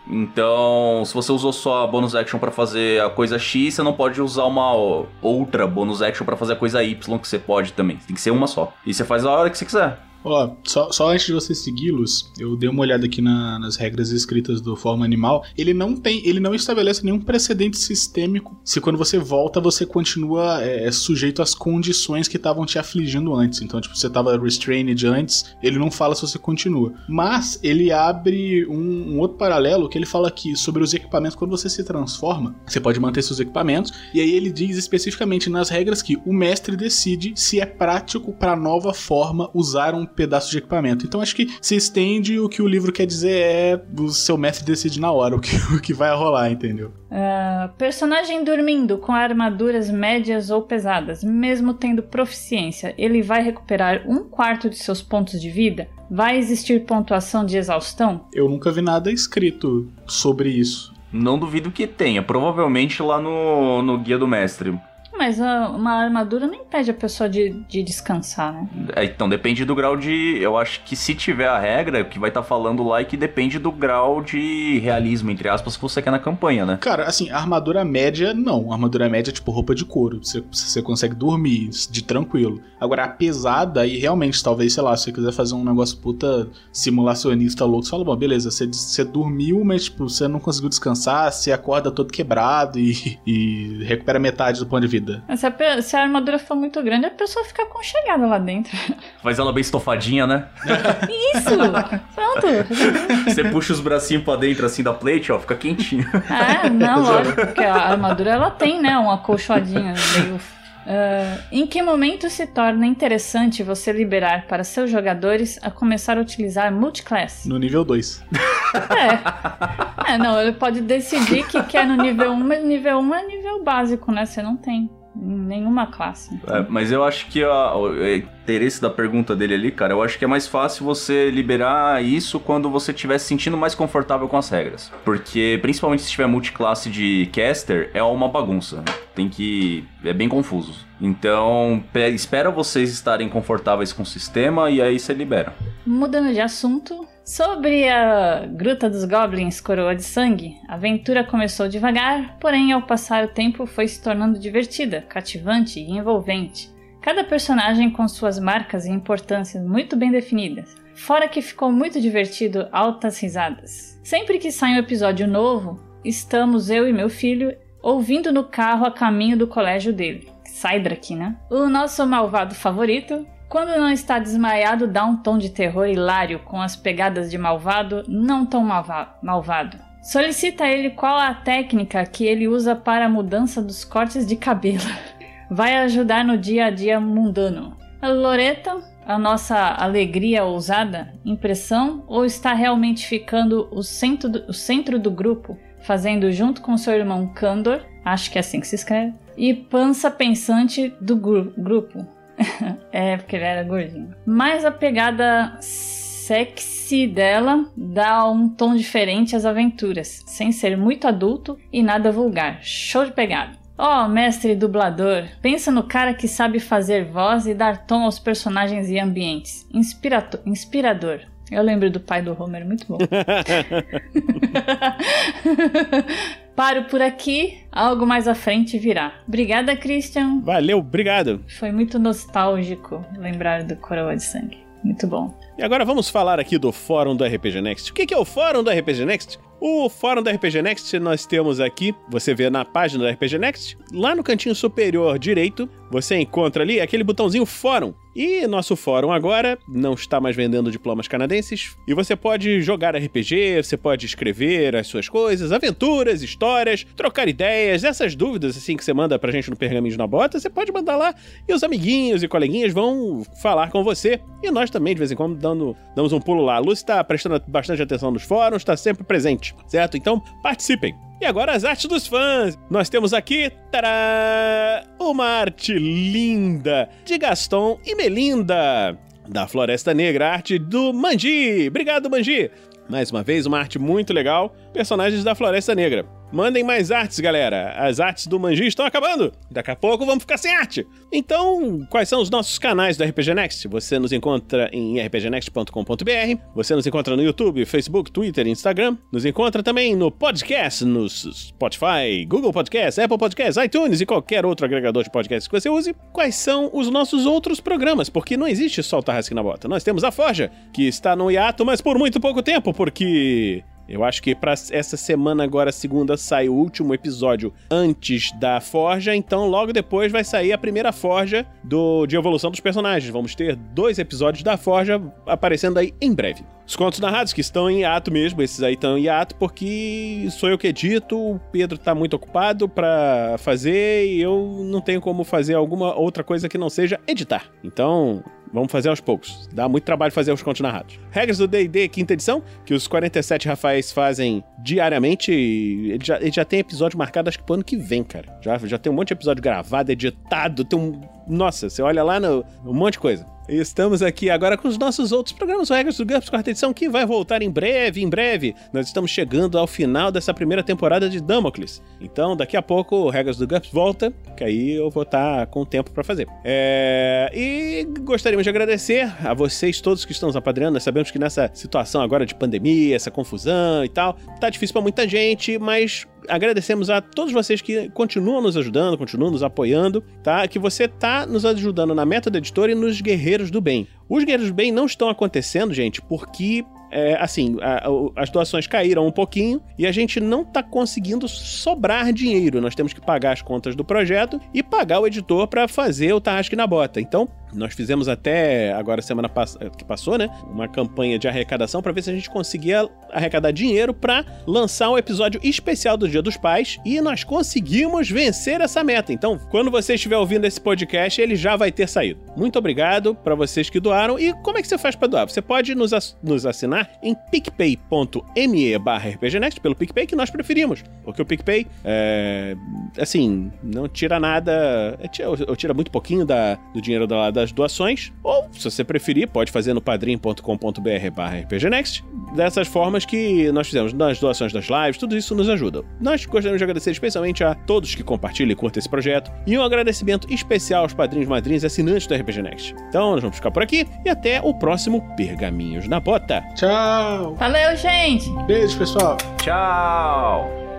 Então, se você usou só a bonus action pra fazer a coisa X, você não pode usar uma outra bonus action pra fazer a coisa Y que você pode também. Tem que ser uma só. E você faz a hora que você quiser. Ó, só, só antes de você segui-los, eu dei uma olhada aqui na- nas regras escritas do Forma Animal. Ele não tem, ele não estabelece nenhum precedente sistêmico se quando você volta você continua é, sujeito às condições que estavam te afligindo antes. Então, tipo, você estava restrained antes, ele não fala se você continua. Mas ele abre um, um outro paralelo que ele fala aqui sobre os equipamentos. Quando você se transforma, você pode manter seus equipamentos. E aí ele diz especificamente nas regras que o mestre decide se é prático para nova forma usar um pedaço de equipamento. Então acho que se estende o que o livro quer dizer é o seu mestre decide na hora o que, *laughs* o que vai rolar, entendeu? Ah, personagem dormindo com armaduras médias ou pesadas, mesmo tendo proficiência, ele vai recuperar um quarto de seus pontos de vida? Vai existir pontuação de exaustão? Eu nunca vi nada escrito sobre isso. Não duvido que tenha. Provavelmente lá no, no guia do mestre. Mas uma armadura não impede a pessoa de, de descansar, né? É, Então depende do grau de. Eu acho que se tiver a regra, o que vai estar falando lá é que depende do grau de realismo, entre aspas, que você quer na campanha, né? Cara, assim, armadura média, não. Armadura média é tipo roupa de couro. Você, você consegue dormir de tranquilo. Agora, a pesada, aí realmente, talvez, sei lá, se você quiser fazer um negócio puta simulacionista louco, você fala, bom, beleza, você, você dormiu, mas, tipo, você não conseguiu descansar, você acorda todo quebrado e, e recupera metade do ponto de vida. Se a, se a armadura for muito grande, a pessoa fica aconchegada lá dentro. Faz ela bem estofadinha, né? Isso! Pronto! Você puxa os bracinhos pra dentro assim da plate, ó, fica quentinho. É, não, *laughs* lógico, porque a armadura ela tem, né, uma acolchoadinha meio. Ah, em que momento se torna interessante você liberar para seus jogadores a começar a utilizar multiclass? No nível 2. É, não, ele pode decidir que quer no nível 1, mas nível 1 é nível básico, né? Você não tem em nenhuma classe. É, mas eu acho que a- o interesse da pergunta dele ali, cara, eu acho que é mais fácil você liberar isso quando você estiver se sentindo mais confortável com as regras. Porque, principalmente se tiver multiclasse de caster, é uma bagunça. Tem que. É bem confuso. Então, pe- espera vocês estarem confortáveis com o sistema e aí você libera. Mudando de assunto, sobre a Gruta dos Goblins Coroa de Sangue, a aventura começou devagar, porém ao passar o tempo foi se tornando divertida, cativante e envolvente. Cada personagem com suas marcas e importâncias muito bem definidas. Fora que ficou muito divertido, altas risadas. Sempre que sai um episódio novo, estamos eu e meu filho ouvindo no carro a caminho do colégio dele. Sai daqui, né? O nosso malvado favorito, quando não está desmaiado, dá um tom de terror hilário com as pegadas de malvado não tão malva- malvado. Solicita a ele qual a técnica que ele usa para a mudança dos cortes de cabelo. *laughs* vai ajudar no dia a dia mundano. A Loreta, a nossa alegria ousada, impressão, ou está realmente ficando o centro do, o centro do grupo, fazendo junto com seu irmão Candor, acho que é assim que se escreve, e pança pensante do gru grupo. *laughs* é, porque ele era gordinho. Mas a pegada sexy dela dá um tom diferente às aventuras, sem ser muito adulto e nada vulgar. Show de pegada. Ó, oh, mestre dublador, pensa no cara que sabe fazer voz e dar tom aos personagens e ambientes. Inspirato inspirador. Eu lembro do pai do Homer, muito bom. *laughs* Paro por aqui, algo mais à frente virá. Obrigada, Christian. Valeu, obrigado. Foi muito nostálgico lembrar do Coroa de Sangue. Muito bom. E agora vamos falar aqui do fórum do RPG Next. O que é o fórum do RPG Next? O fórum da RPG Next nós temos aqui, você vê na página da RPG Next, lá no cantinho superior direito, você encontra ali aquele botãozinho fórum. E nosso fórum agora não está mais vendendo diplomas canadenses. E você pode jogar RPG, você pode escrever as suas coisas, aventuras, histórias, trocar ideias, essas dúvidas assim que você manda pra gente no Pergaminhos na Bota, você pode mandar lá e os amiguinhos e coleguinhas vão falar com você. E nós também, de vez em quando, dando, damos um pulo lá. A Lúcia está prestando bastante atenção nos fóruns, está sempre presente, certo? Então, participem. E agora as artes dos fãs. Nós temos aqui, tará, uma arte linda de Gaston e Melinda. Da Floresta Negra, arte do Manji. Obrigado, Manji. Mais uma vez, uma arte muito legal. Personagens da Floresta Negra. Mandem mais artes, galera. As artes do Manji estão acabando. Daqui a pouco vamos ficar sem arte. Então, quais são os nossos canais do RPG Next? Você nos encontra em rpgnext.com.br. Você nos encontra no YouTube, Facebook, Twitter, Instagram. Nos encontra também no podcast, no Spotify, Google Podcast, Apple Podcast, iTunes e qualquer outro agregador de podcasts que você use. Quais são os nossos outros programas? Porque não existe só o Tarrasque na Bota. Nós temos a Forja, que está no hiato, mas por muito pouco tempo, porque eu acho que para essa semana agora, segunda, sai o último episódio antes da Forja, então logo depois vai sair a primeira Forja do de evolução dos personagens. Vamos ter dois episódios da Forja aparecendo aí em breve. Os contos narrados que estão em ato mesmo, esses aí estão em ato porque sou eu que edito, o Pedro tá muito ocupado para fazer e eu não tenho como fazer alguma outra coisa que não seja editar. Então, Vamos fazer aos poucos. Dá muito trabalho fazer os contos narrados. Regras do D&D quinta edição, que os 47 Rafaéis fazem diariamente. Ele já, ele já tem episódio marcado, acho que pro ano que vem, cara. Já, já tem um monte de episódio gravado, editado, tem um... Nossa, você olha lá no... um monte de coisa. Estamos aqui agora com os nossos outros programas, o Regras do GURPS, quarta edição, que vai voltar em breve, em breve. Nós estamos chegando ao final dessa primeira temporada de Damocles. Então, daqui a pouco, o Regras do GURPS volta, que aí eu vou estar com tempo para fazer. É... E gostaríamos de agradecer a vocês todos que estão nos apadrinhando. Nós sabemos que nessa situação agora de pandemia, essa confusão e tal, tá difícil para muita gente, mas agradecemos a todos vocês que continuam nos ajudando, continuam nos apoiando, tá? Que você tá nos ajudando na meta da editora e nos Guerreiros do Bem. Os Guerreiros do Bem não estão acontecendo, gente, porque é, assim, a, a, as doações caíram um pouquinho e a gente não tá conseguindo sobrar dinheiro. Nós temos que pagar as contas do projeto e pagar o editor para fazer o Tarrasque na Bota. Então, nós fizemos até agora semana pass que passou, né, uma campanha de arrecadação para ver se a gente conseguia arrecadar dinheiro para lançar um episódio especial do Dia dos Pais e nós conseguimos vencer essa meta. Então, quando você estiver ouvindo esse podcast, ele já vai ter saído. Muito obrigado para vocês que doaram. E como é que você faz para doar? Você pode nos, nos assinar em picpay.me/rpgnext pelo PicPay que nós preferimos, porque o PicPay é, assim, não tira nada, é, tira, tira muito pouquinho da, do dinheiro da, da das doações, ou, se você preferir, pode fazer no padrim.com.br rpgnext. Dessas formas que nós fizemos nas doações das lives, tudo isso nos ajuda. Nós gostaríamos de agradecer especialmente a todos que compartilham e curtem esse projeto, e um agradecimento especial aos padrinhos, madrinhos e assinantes do RPG Next. Então, nós vamos ficar por aqui, e até o próximo Pergaminhos na Bota. Tchau! Valeu, gente! Beijo, pessoal! Tchau!